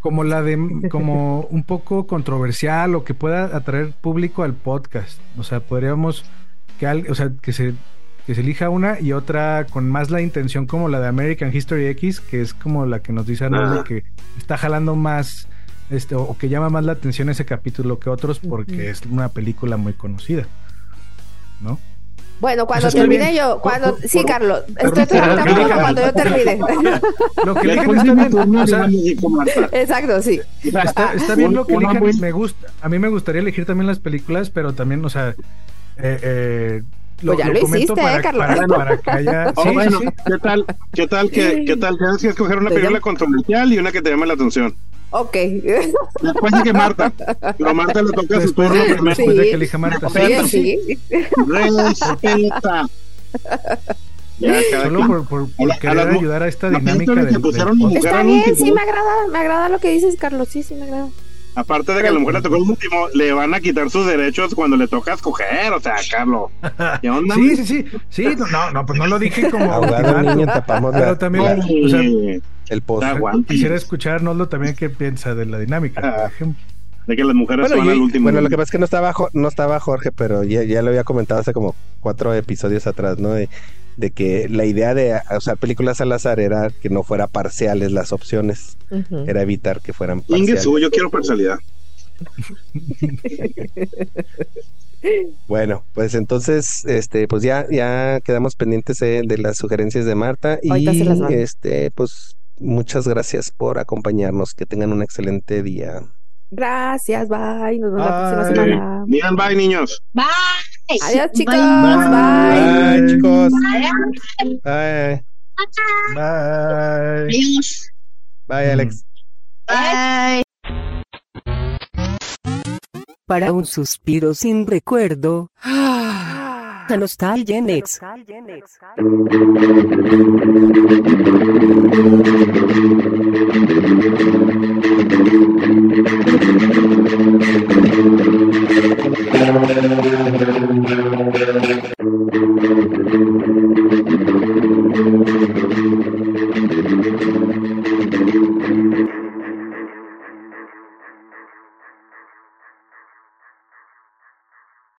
como la de como un poco controversial o que pueda atraer público al podcast. O sea, podríamos que o sea, que se que se elija una y otra con más la intención como la de American History X, que es como la que nos dice Arnold que está jalando más este o que llama más la atención ese capítulo que otros porque es una película muy conocida. ¿No? Bueno, cuando termine yo, cuando sí, Carlos, estoy tratando cuando yo termine. Lo que eligen está bien, o sea, exacto, sí. Está, está bien lo que elijan, me gusta, a mí me gustaría elegir también las películas, pero también, o sea, eh, eh, lo, pues ya lo, lo hiciste, para, eh, Carlos. Para, para, que haya... Oh, sí, bueno, sí. ¿qué tal? ¿Qué tal que, qué tal? Tienes que escoger una película controversial y una que te llame la atención. Ok. Después de que Marta. Pero Marta le toca su turno primero. Después de que elija Marta. Sí, Respeta. Ya, Solo por, por, por querer ayudar a esta dinámica de, de, Está bien, sí, me agrada, me agrada lo que dices, Carlos, sí, sí, me agrada. Aparte de que a la mujer le tocó el último, le van a quitar sus derechos cuando le toca escoger, o sea, Carlos. ¿Qué onda? Sí, sí, sí. Sí, no, no, pues no lo dije como. Ahogado niño, tapamos Pero también, la, o sea, el post. Quisiera escuchar, Nolo, también qué piensa de la dinámica, por ah, ejemplo. De que las mujeres bueno, van al último. Bueno, lo que pasa es que no estaba, no estaba Jorge, pero ya, ya lo había comentado hace como cuatro episodios atrás, ¿no? De de que la idea de usar películas al azar era que no fuera parciales las opciones, era evitar que fueran parciales. yo quiero parcialidad. Bueno, pues entonces, este, pues ya, ya quedamos pendientes de, las sugerencias de Marta y este, pues muchas gracias por acompañarnos. Que tengan un excelente día. Gracias, bye. Nos vemos la próxima semana. Digan bye, niños. Bye. Adiós, chicos. Bye, chicos. Bye. Bye. Bye, Alex. Bye. Para un suspiro sin recuerdo. La Nostalgia Next.